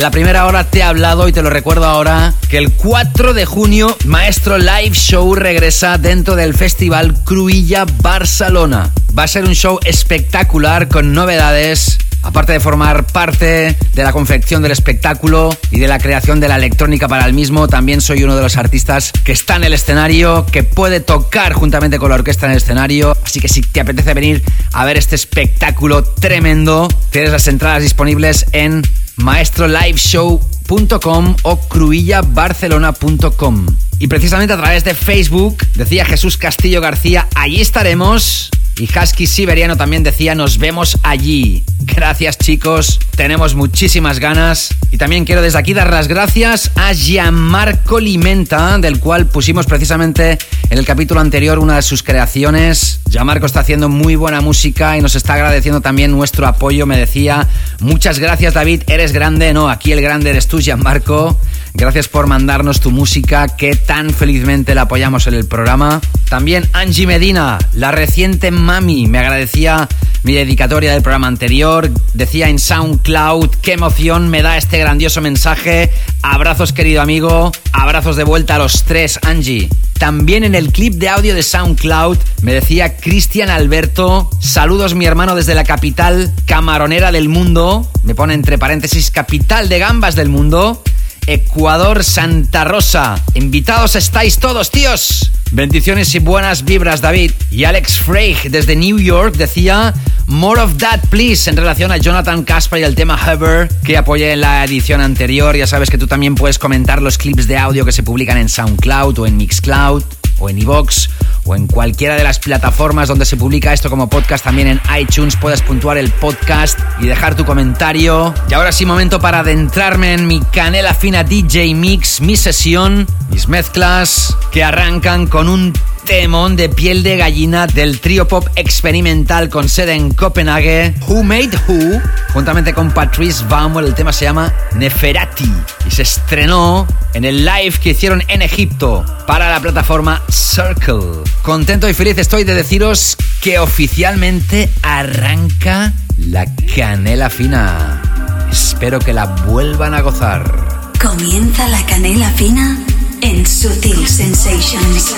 En la primera hora te he hablado y te lo recuerdo ahora que el 4 de junio Maestro Live Show regresa dentro del Festival Cruilla Barcelona. Va a ser un show espectacular con novedades. Aparte de formar parte de la confección del espectáculo y de la creación de la electrónica para el mismo, también soy uno de los artistas que está en el escenario, que puede tocar juntamente con la orquesta en el escenario. Así que si te apetece venir a ver este espectáculo tremendo, tienes las entradas disponibles en maestroliveshow.com o cruillabarcelona.com. Y precisamente a través de Facebook, decía Jesús Castillo García, allí estaremos. Y Husky Siberiano también decía, nos vemos allí. Gracias chicos, tenemos muchísimas ganas. Y también quiero desde aquí dar las gracias a Gianmarco Limenta, del cual pusimos precisamente en el capítulo anterior una de sus creaciones. Gianmarco está haciendo muy buena música y nos está agradeciendo también nuestro apoyo. Me decía, muchas gracias David, eres grande. No, aquí el grande eres tú, Gianmarco. Gracias por mandarnos tu música, que tan felizmente la apoyamos en el programa. También Angie Medina, la reciente mami, me agradecía mi dedicatoria del programa anterior. Decía en SoundCloud, qué emoción me da este grandioso mensaje. Abrazos querido amigo, abrazos de vuelta a los tres, Angie. También en el clip de audio de SoundCloud me decía Cristian Alberto, saludos mi hermano desde la capital camaronera del mundo, me pone entre paréntesis capital de gambas del mundo. Ecuador, Santa Rosa. Invitados estáis todos, tíos. Bendiciones y buenas vibras, David. Y Alex Freig desde New York decía More of that, please, en relación a Jonathan Casper y el tema Hover que apoyé en la edición anterior. Ya sabes que tú también puedes comentar los clips de audio que se publican en SoundCloud o en Mixcloud o en iVoox o en cualquiera de las plataformas donde se publica esto como podcast, también en iTunes puedes puntuar el podcast y dejar tu comentario. Y ahora sí, momento para adentrarme en mi canela fina DJ Mix, mi sesión, mis mezclas que arrancan con un temón de piel de gallina del trío pop experimental con sede en Copenhague, Who Made Who, juntamente con Patrice Baumel, el tema se llama Neferati y se estrenó en el live que hicieron en Egipto para la plataforma Circle. Contento y feliz estoy de deciros que oficialmente arranca la canela fina. Espero que la vuelvan a gozar. Comienza la canela fina en Sutil Sensations.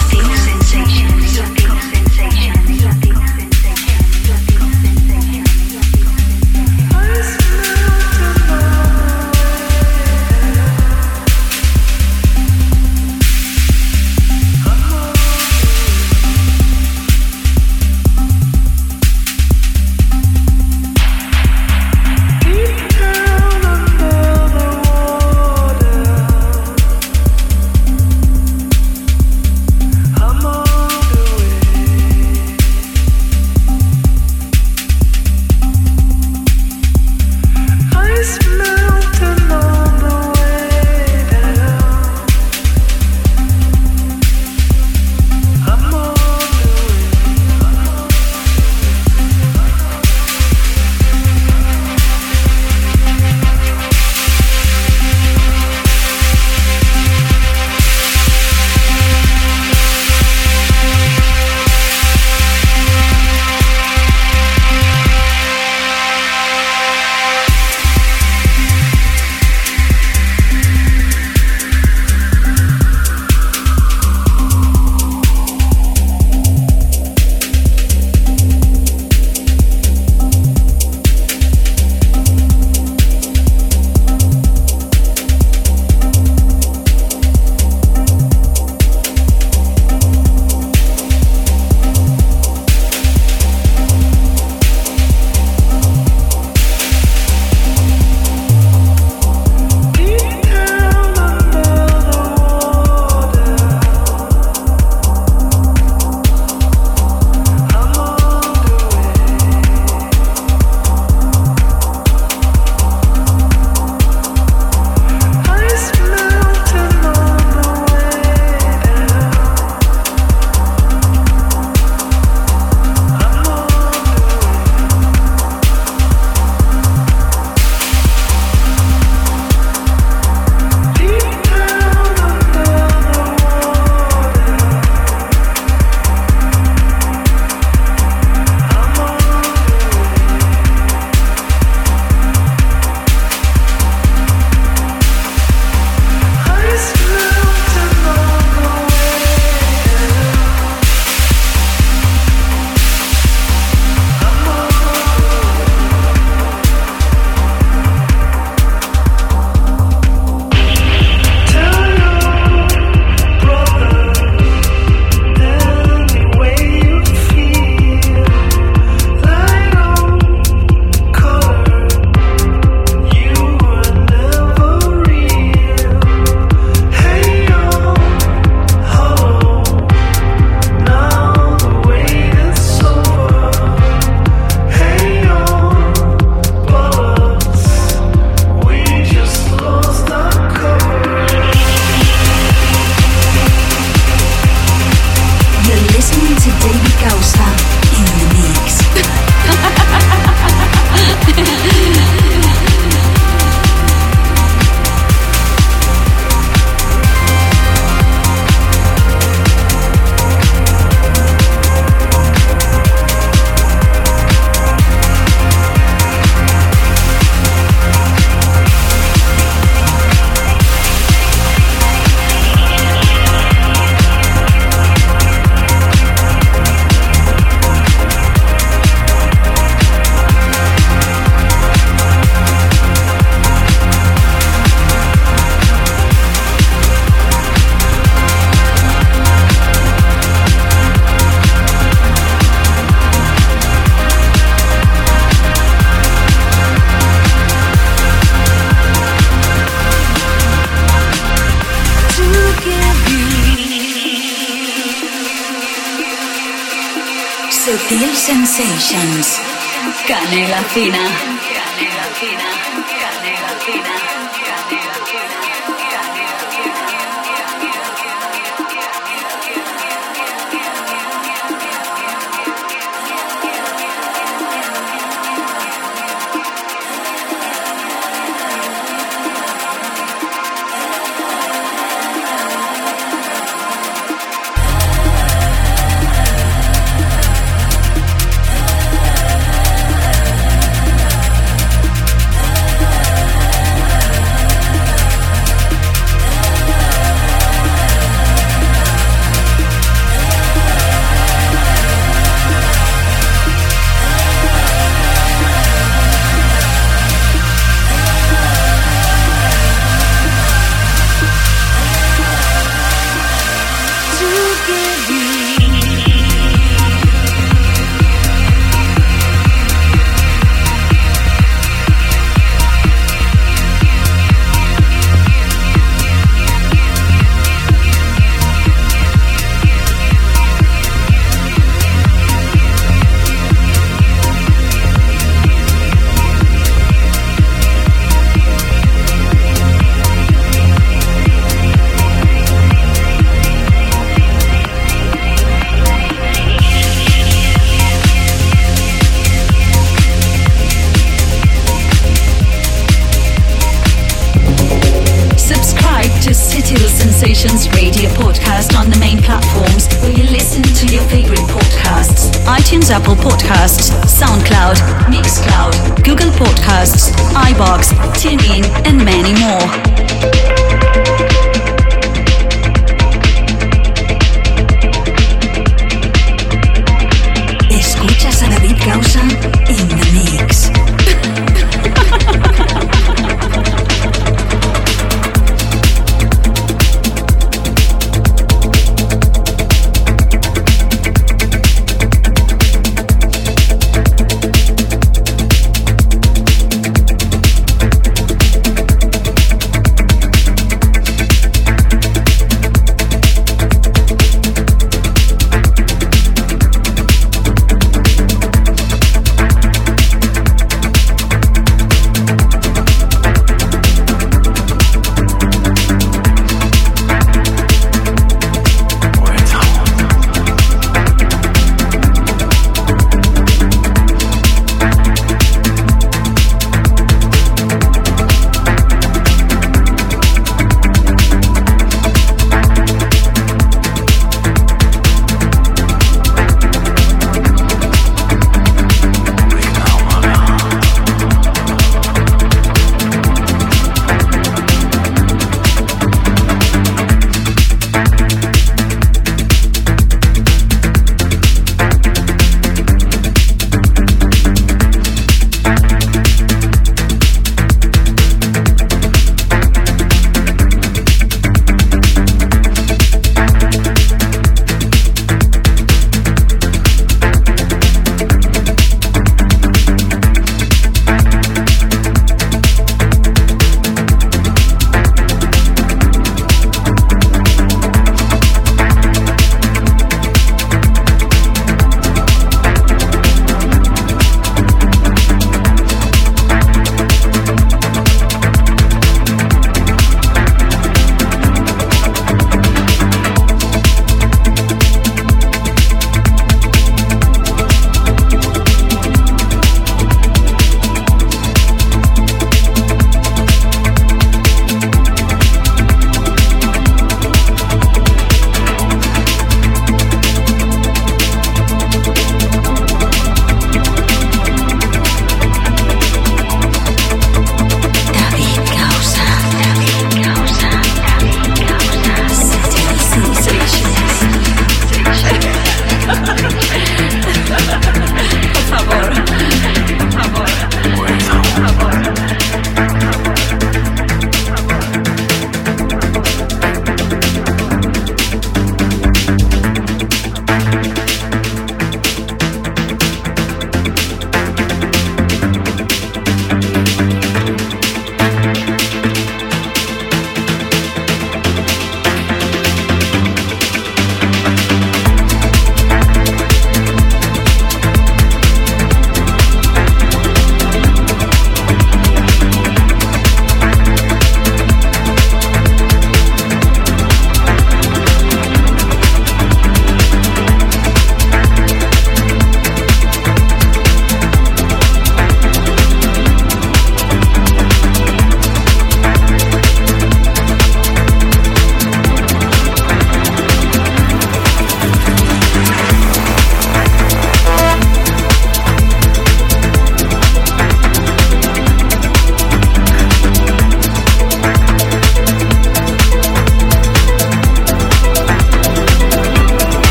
sensation.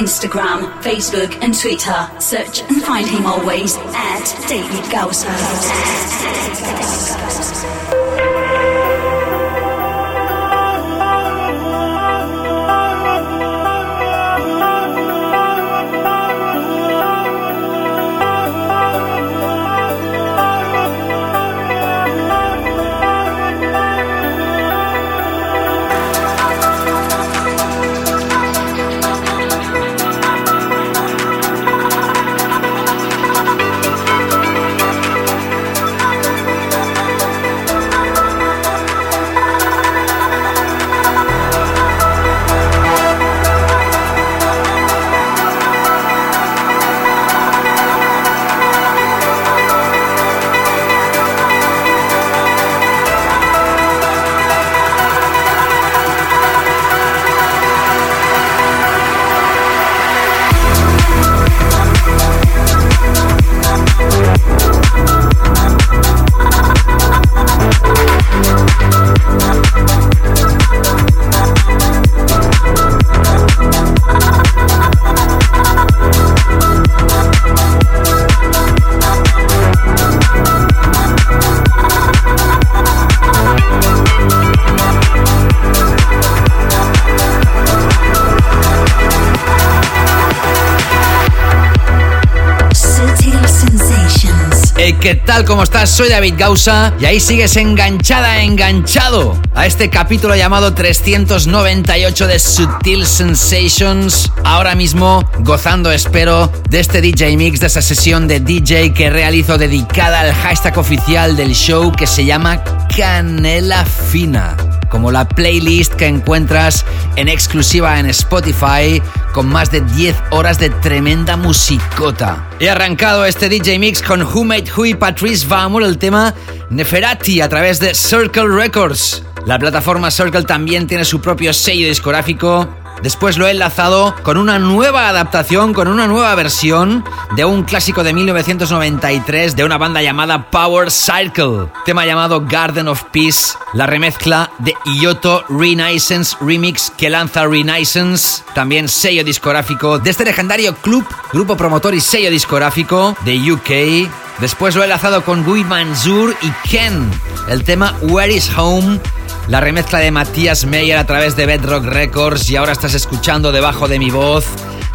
Instagram, Facebook, and Twitter. Search ¿qué tal? ¿Cómo estás? Soy David Gausa y ahí sigues enganchada, enganchado a este capítulo llamado 398 de Sutil Sensations. Ahora mismo gozando, espero, de este DJ Mix, de esa sesión de DJ que realizo dedicada al hashtag oficial del show que se llama Canela Fina como la playlist que encuentras en exclusiva en Spotify con más de 10 horas de tremenda musicota. He arrancado este DJ Mix con Who Made Who y Patrice Vamur, el tema Neferati a través de Circle Records. La plataforma Circle también tiene su propio sello discográfico Después lo he enlazado con una nueva adaptación, con una nueva versión de un clásico de 1993 de una banda llamada Power Cycle, tema llamado Garden of Peace, la remezcla de Ioto Renaissance Remix que lanza Renaissance, también sello discográfico de este legendario club, grupo promotor y sello discográfico de UK. Después lo he enlazado con Guy Manzur y Ken, el tema Where is Home la remezcla de Matías Meyer a través de Bedrock Records y ahora estás escuchando debajo de mi voz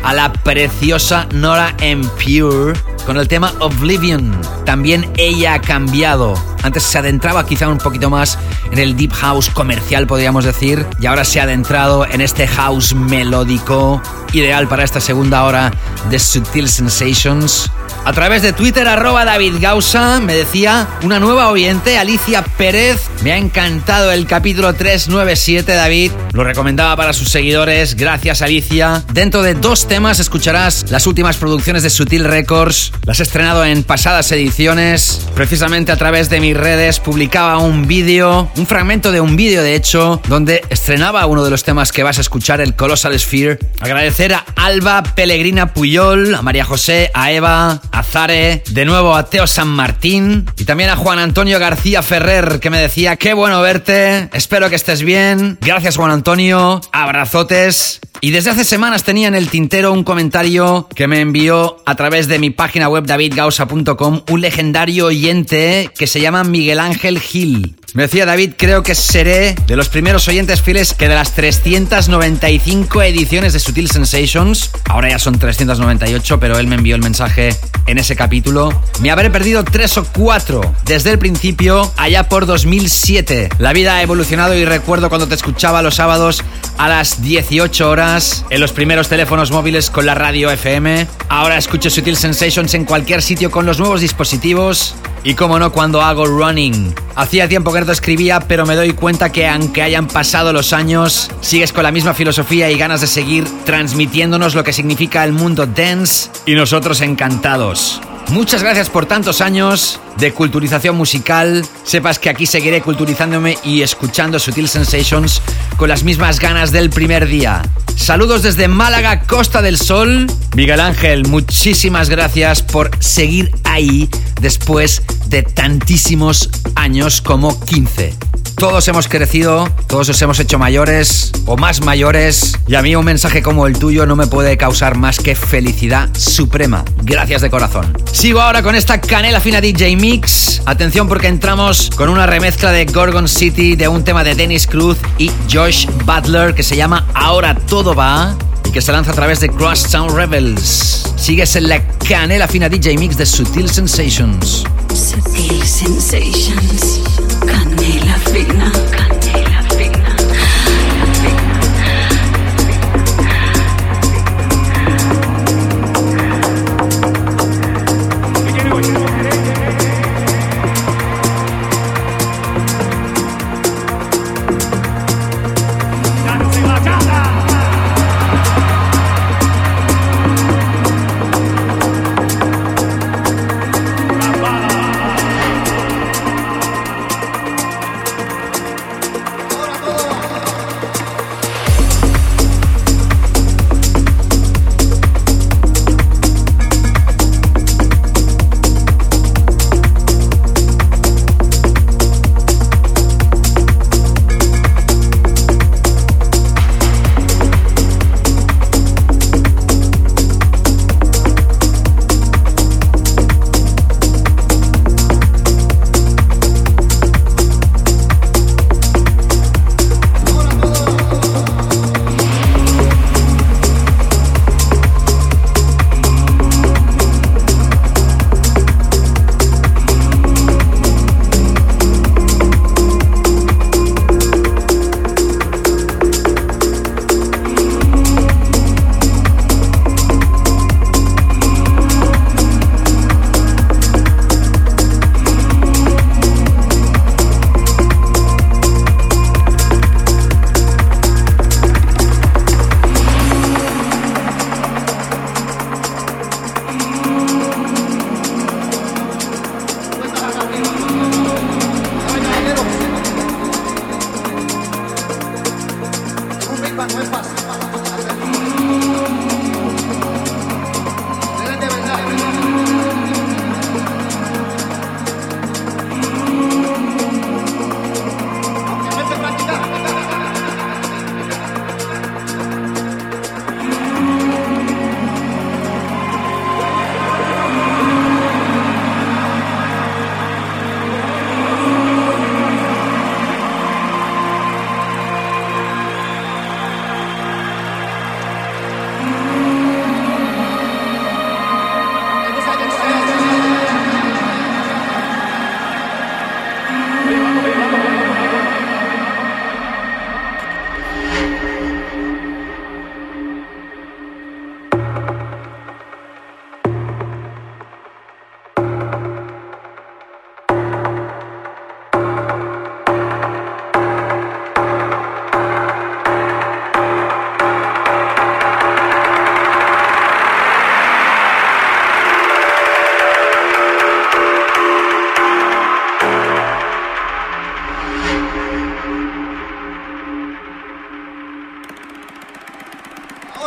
a la preciosa Nora. Pure con el tema Oblivion. También ella ha cambiado. Antes se adentraba quizá un poquito más en el deep house comercial, podríamos decir, y ahora se ha adentrado en este house melódico, ideal para esta segunda hora de Sutil Sensations. A través de Twitter, arroba David Gausa, me decía una nueva oyente, Alicia Pérez. Me ha encantado el capítulo 397, David. Lo recomendaba para sus seguidores. Gracias, Alicia. Dentro de dos temas escucharás las últimas producciones de Sutil Records. Las he estrenado en pasadas ediciones. Precisamente a través de redes publicaba un vídeo, un fragmento de un vídeo, de hecho, donde estrenaba uno de los temas que vas a escuchar, el Colossal Sphere. Agradecer a Alba Pellegrina Puyol, a María José, a Eva, a Zare, de nuevo a Teo San Martín y también a Juan Antonio García Ferrer que me decía, qué bueno verte, espero que estés bien. Gracias Juan Antonio, abrazotes. Y desde hace semanas tenía en el tintero un comentario que me envió a través de mi página web davidgausa.com un legendario oyente que se llama Miguel Ángel Gil. Me decía David, creo que seré de los primeros oyentes fieles que de las 395 ediciones de Sutil Sensations, ahora ya son 398, pero él me envió el mensaje en ese capítulo, me habré perdido tres o cuatro desde el principio, allá por 2007. La vida ha evolucionado y recuerdo cuando te escuchaba los sábados a las 18 horas en los primeros teléfonos móviles con la radio FM. Ahora escucho Sutil Sensations en cualquier sitio con los nuevos dispositivos y como no cuando hago running. Hacía tiempo que escribía, pero me doy cuenta que aunque hayan pasado los años, sigues con la misma filosofía y ganas de seguir transmitiéndonos lo que significa el mundo dance y nosotros encantados. Muchas gracias por tantos años de culturización musical. Sepas que aquí seguiré culturizándome y escuchando Sutil Sensations con las mismas ganas del primer día. Saludos desde Málaga, Costa del Sol. Miguel Ángel, muchísimas gracias por seguir ahí después de tantísimos años como 15. Todos hemos crecido, todos nos hemos hecho mayores o más mayores y a mí un mensaje como el tuyo no me puede causar más que felicidad suprema. Gracias de corazón. Sigo ahora con esta canela fina DJ Atención porque entramos con una remezcla de Gorgon City de un tema de Dennis Cruz y Josh Butler que se llama Ahora todo va y que se lanza a través de Crosstown Rebels. Sigues en la canela fina DJ Mix de Sutil Sensations. Sutil Sensations. Canela fina.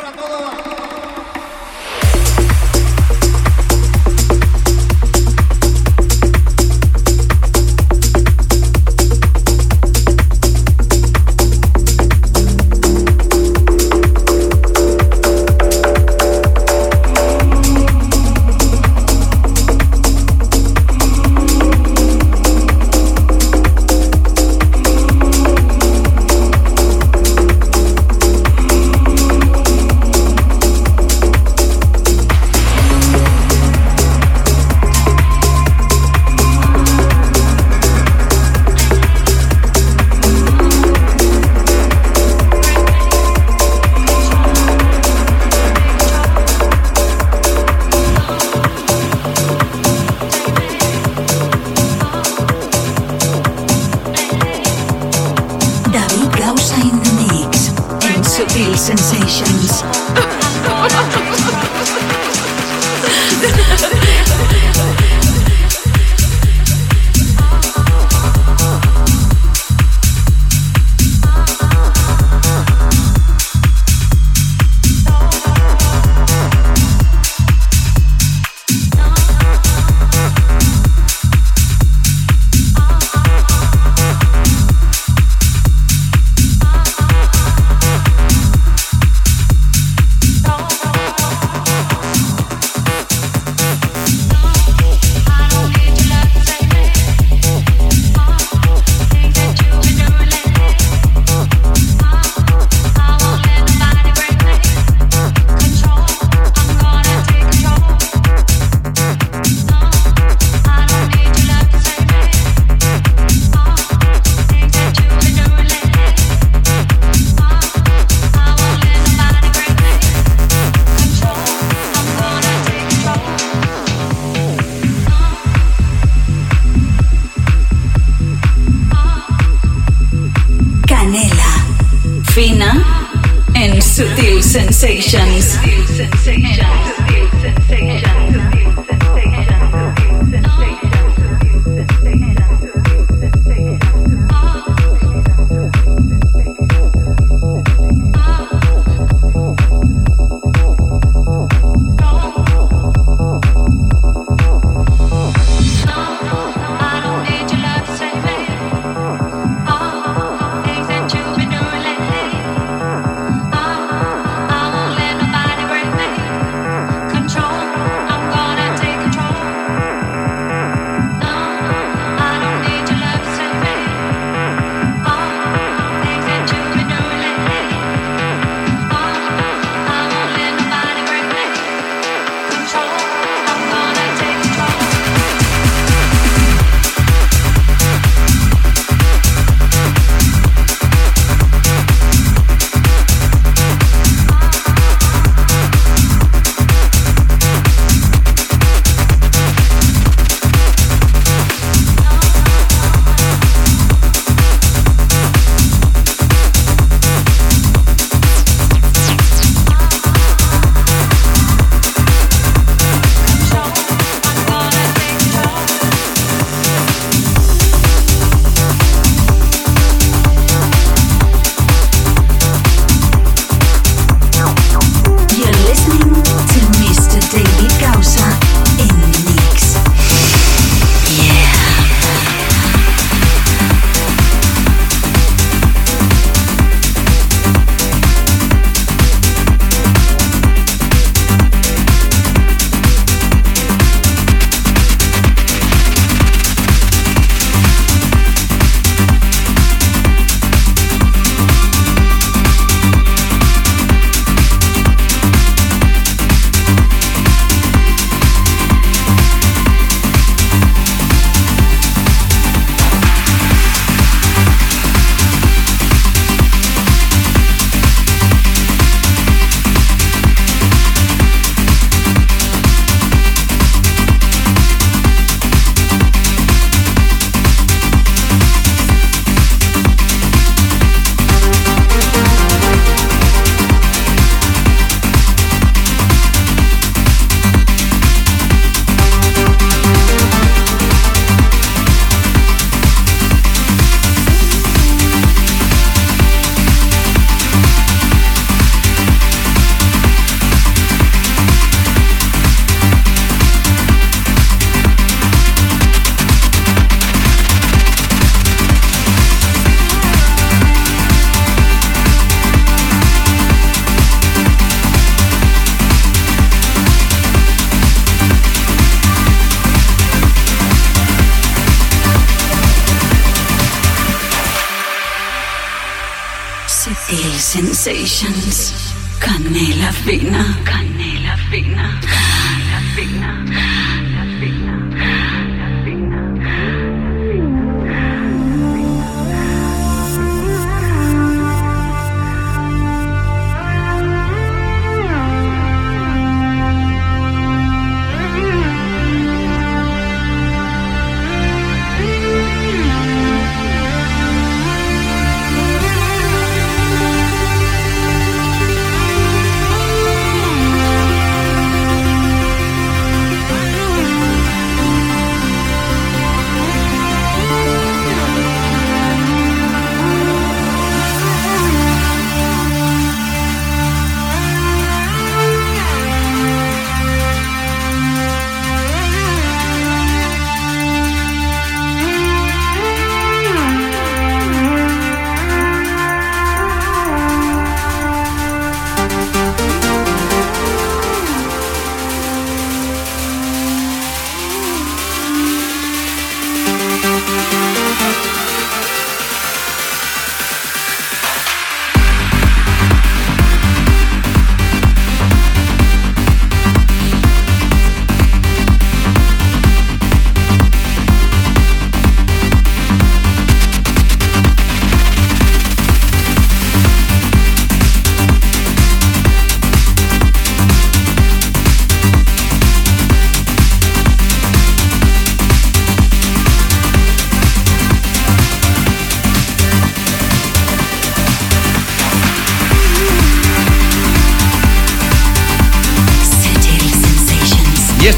David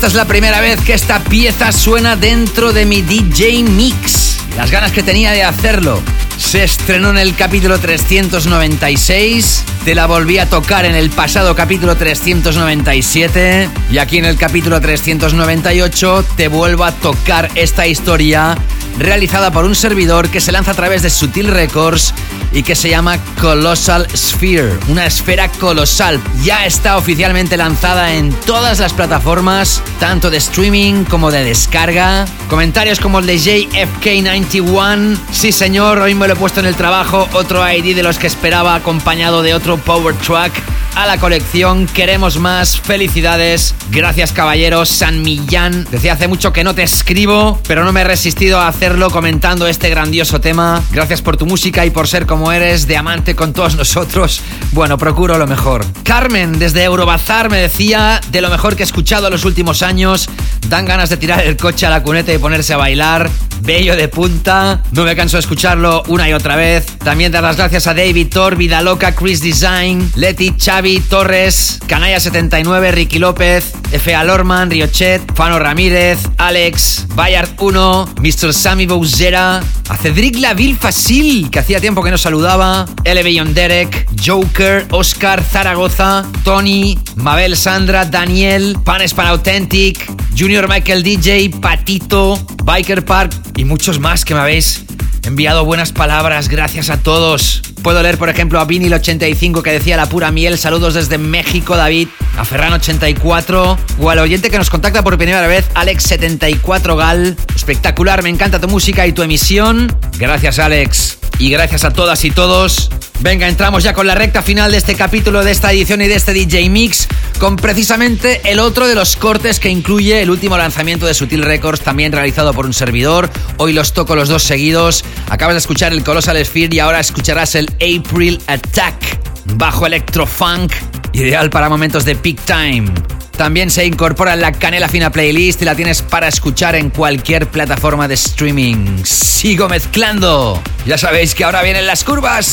esta es la primera vez que esta pieza suena dentro de mi DJ Mix. Las ganas que tenía de hacerlo. Se estrenó en el capítulo 396. Te la volví a tocar en el pasado capítulo 397. Y aquí en el capítulo 398 te vuelvo a tocar esta historia realizada por un servidor que se lanza a través de Sutil Records y que se llama Colossal Sphere, una esfera colosal. Ya está oficialmente lanzada en todas las plataformas, tanto de streaming como de descarga. Comentarios como el de JFK91. Sí, señor, hoy me lo he puesto en el trabajo. Otro ID de los que esperaba, acompañado de otro Power Track a la colección. Queremos más. Felicidades. Gracias, caballero. San Millán. Decía hace mucho que no te escribo, pero no me he resistido a hacerlo comentando este grandioso tema. Gracias por tu música y por ser como eres, de amante con todos nosotros. Bueno, procuro lo mejor. Carmen, desde Eurobazar, me decía de lo mejor que he escuchado en los últimos años. Dan ganas de tirar el coche a la cuneta y ponerse a bailar. Bello de punta. No me canso de escucharlo una y otra vez. También dar las gracias a David Thor, Vida Loca, Chris Design, Leti, Xavi, Torres, Canalla79, Ricky López, F.A. Lorman, Riochet, Fano Ramírez, Alex, Bayard 1, Mr. Sammy Bouzera, a Cedric Laville Fasil, que hacía tiempo que no saludaba, Elevation Derek, Joker, Oscar Zaragoza, Tony, Mabel Sandra, Daniel, Panes para Authentic, Junior Michael DJ, Patito, Biker Park y muchos más que me habéis enviado buenas palabras. Gracias a todos. Puedo leer, por ejemplo, a Vinil85 que decía la pura miel. Desde México, David. A Ferran84. O al oyente que nos contacta por primera vez, Alex74Gal. Espectacular, me encanta tu música y tu emisión. Gracias, Alex. Y gracias a todas y todos. Venga, entramos ya con la recta final de este capítulo, de esta edición y de este DJ Mix, con precisamente el otro de los cortes que incluye el último lanzamiento de Sutil Records, también realizado por un servidor. Hoy los toco los dos seguidos. Acabas de escuchar el Colossal Sphere y ahora escucharás el April Attack, bajo electrofunk, ideal para momentos de peak time. También se incorpora en la Canela Fina Playlist y la tienes para escuchar en cualquier plataforma de streaming. Sigo mezclando. Ya sabéis que ahora vienen las curvas.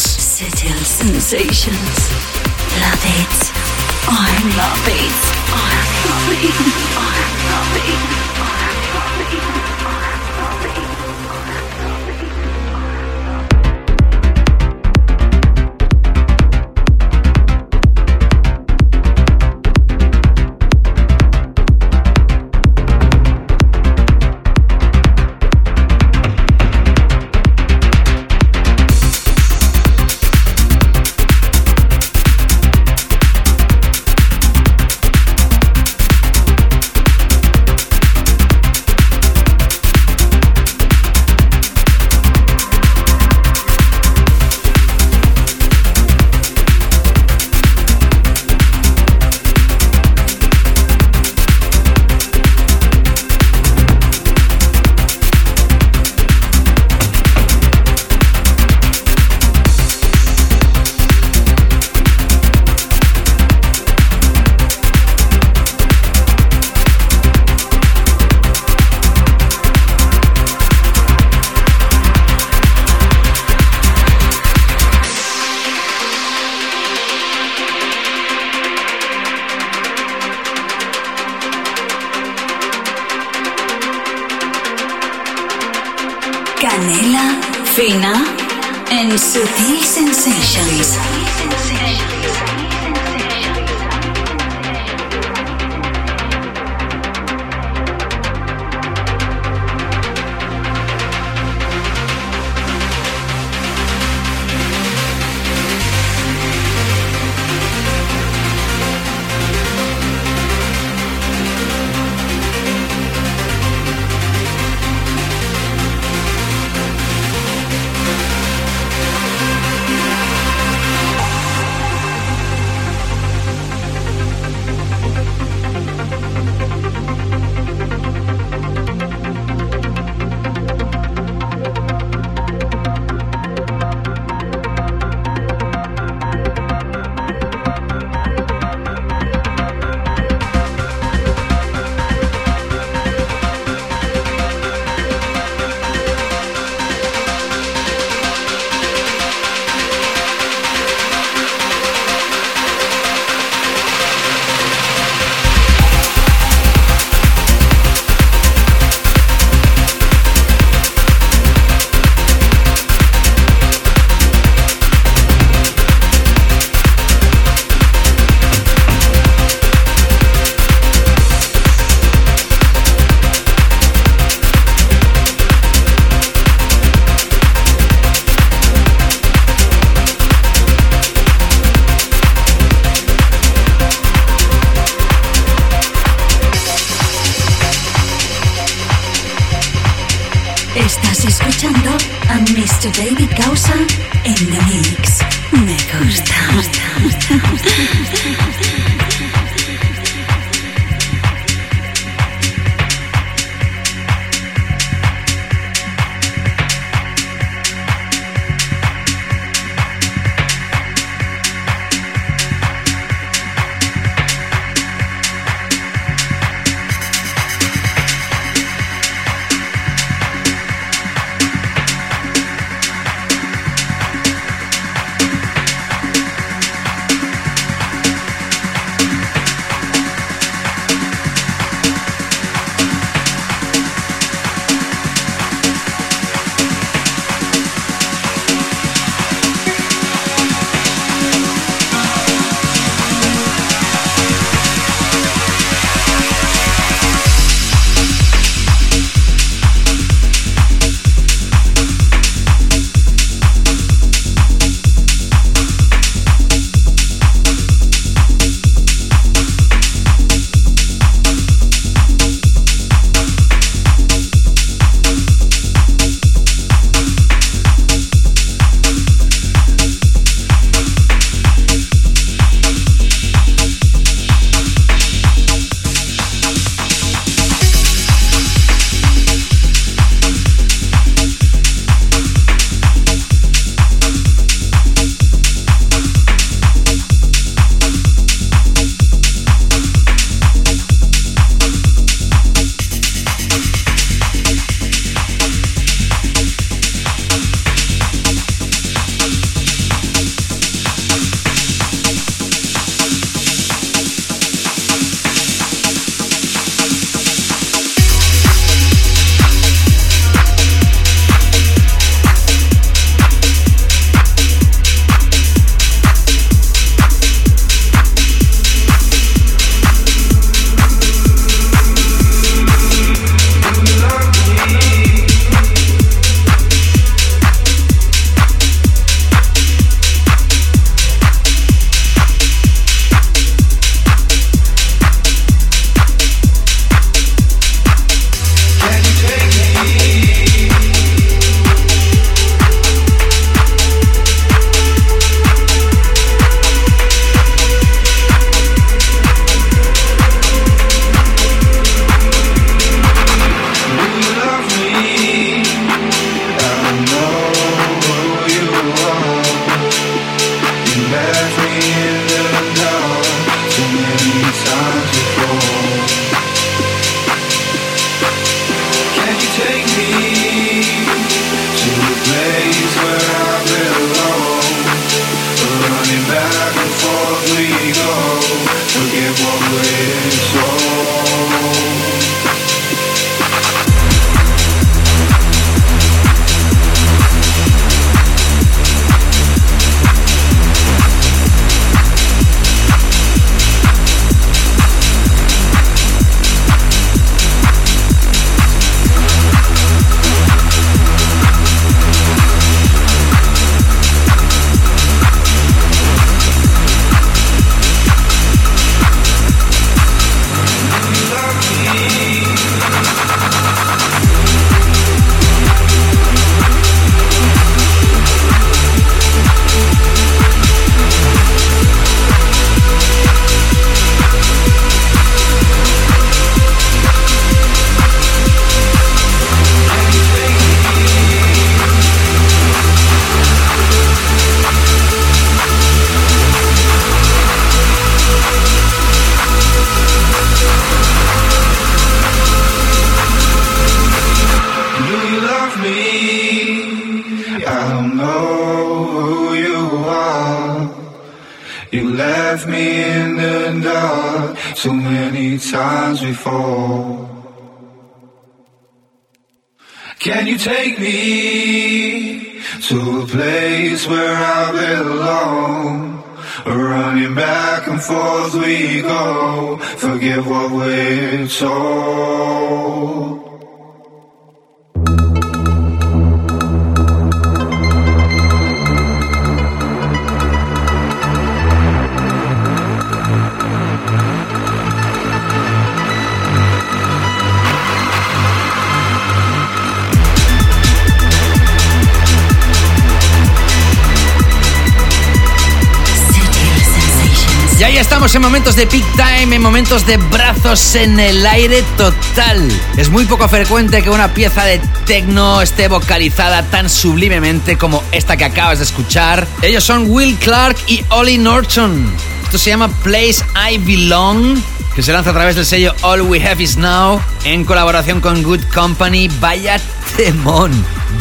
De peak time, en momentos de brazos en el aire total. Es muy poco frecuente que una pieza de techno esté vocalizada tan sublimemente como esta que acabas de escuchar. Ellos son Will Clark y Ollie Norton. Esto se llama Place I Belong, que se lanza a través del sello All We Have Is Now en colaboración con Good Company. Vaya temón,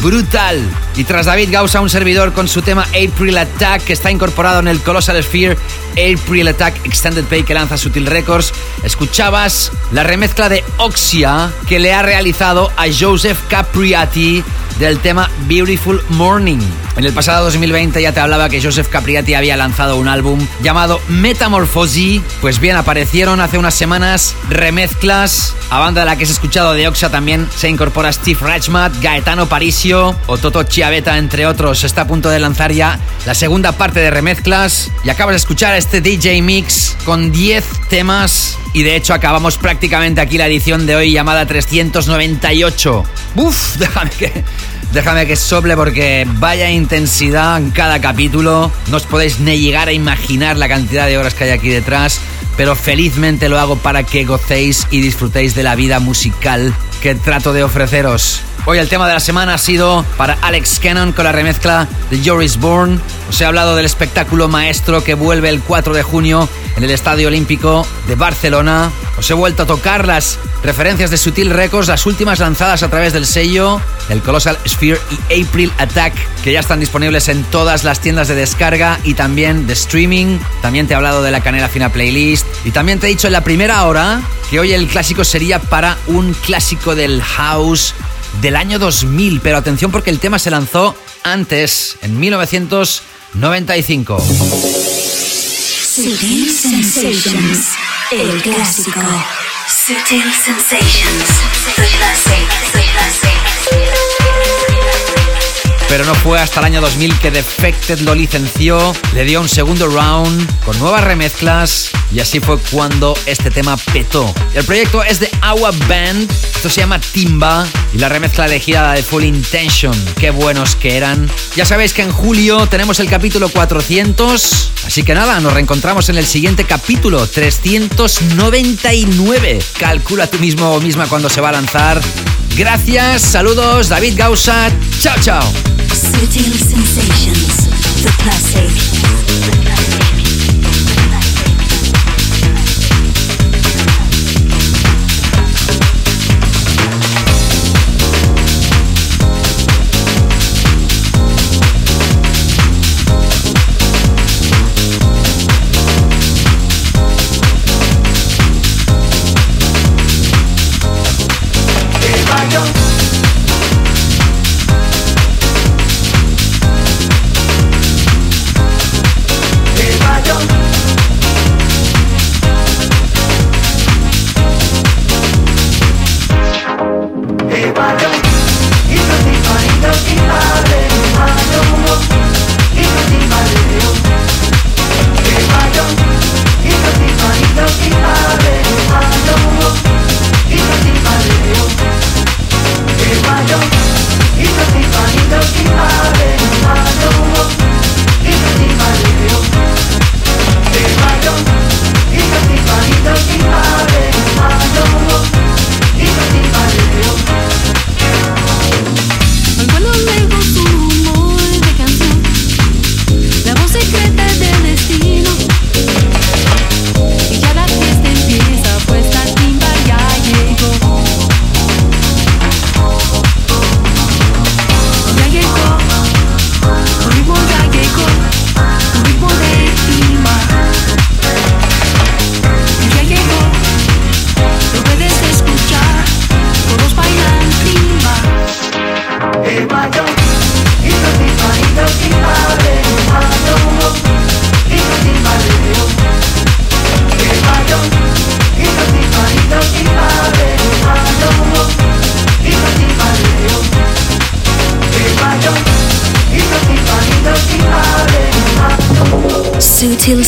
brutal. Y tras David Gausa, un servidor con su tema April Attack, que está incorporado en el Colossal Sphere April Attack Extended Play que lanza Sutil Records, escuchabas la remezcla de Oxia que le ha realizado a Joseph Capriati del tema Beautiful Morning. En el pasado 2020 ya te hablaba que Joseph Capriati había lanzado un álbum llamado Metamorphosis. Pues bien, aparecieron hace unas semanas remezclas. A banda de la que has escuchado de Oxa también se incorpora Steve Rachmat, Gaetano Parisio o Toto Chiavetta, entre otros. Está a punto de lanzar ya la segunda parte de remezclas. Y acabas de escuchar este DJ Mix con 10 temas. Y de hecho acabamos prácticamente aquí la edición de hoy llamada 398. Uf, déjame que Déjame que sople porque vaya intensidad en cada capítulo. No os podéis ni llegar a imaginar la cantidad de horas que hay aquí detrás, pero felizmente lo hago para que gocéis y disfrutéis de la vida musical que trato de ofreceros. Hoy el tema de la semana ha sido para Alex Cannon con la remezcla de Joris Bourne. Os he hablado del espectáculo maestro que vuelve el 4 de junio en el Estadio Olímpico de Barcelona. Os he vuelto a tocar las referencias de Sutil Records, las últimas lanzadas a través del sello, el Colossal Sphere y April Attack, que ya están disponibles en todas las tiendas de descarga y también de streaming. También te he hablado de la Canela Fina Playlist. Y también te he dicho en la primera hora que hoy el clásico sería para un clásico del house del año 2000, pero atención porque el tema se lanzó antes, en 1995. Sutil Sensations, el clásico. Sutil Sensations, Pero no fue hasta el año 2000 que Defected lo licenció, le dio un segundo round con nuevas remezclas y así fue cuando este tema petó. El proyecto es de Awa Band, esto se llama Timba y la remezcla elegida de Full Intention. Qué buenos que eran. Ya sabéis que en julio tenemos el capítulo 400, así que nada, nos reencontramos en el siguiente capítulo 399. Calcula tú mismo o misma cuando se va a lanzar. Gracias, saludos, David Gausa. Chao, chao.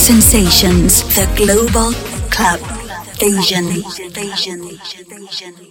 Sensations, the global club. Asian. Asian. Asian.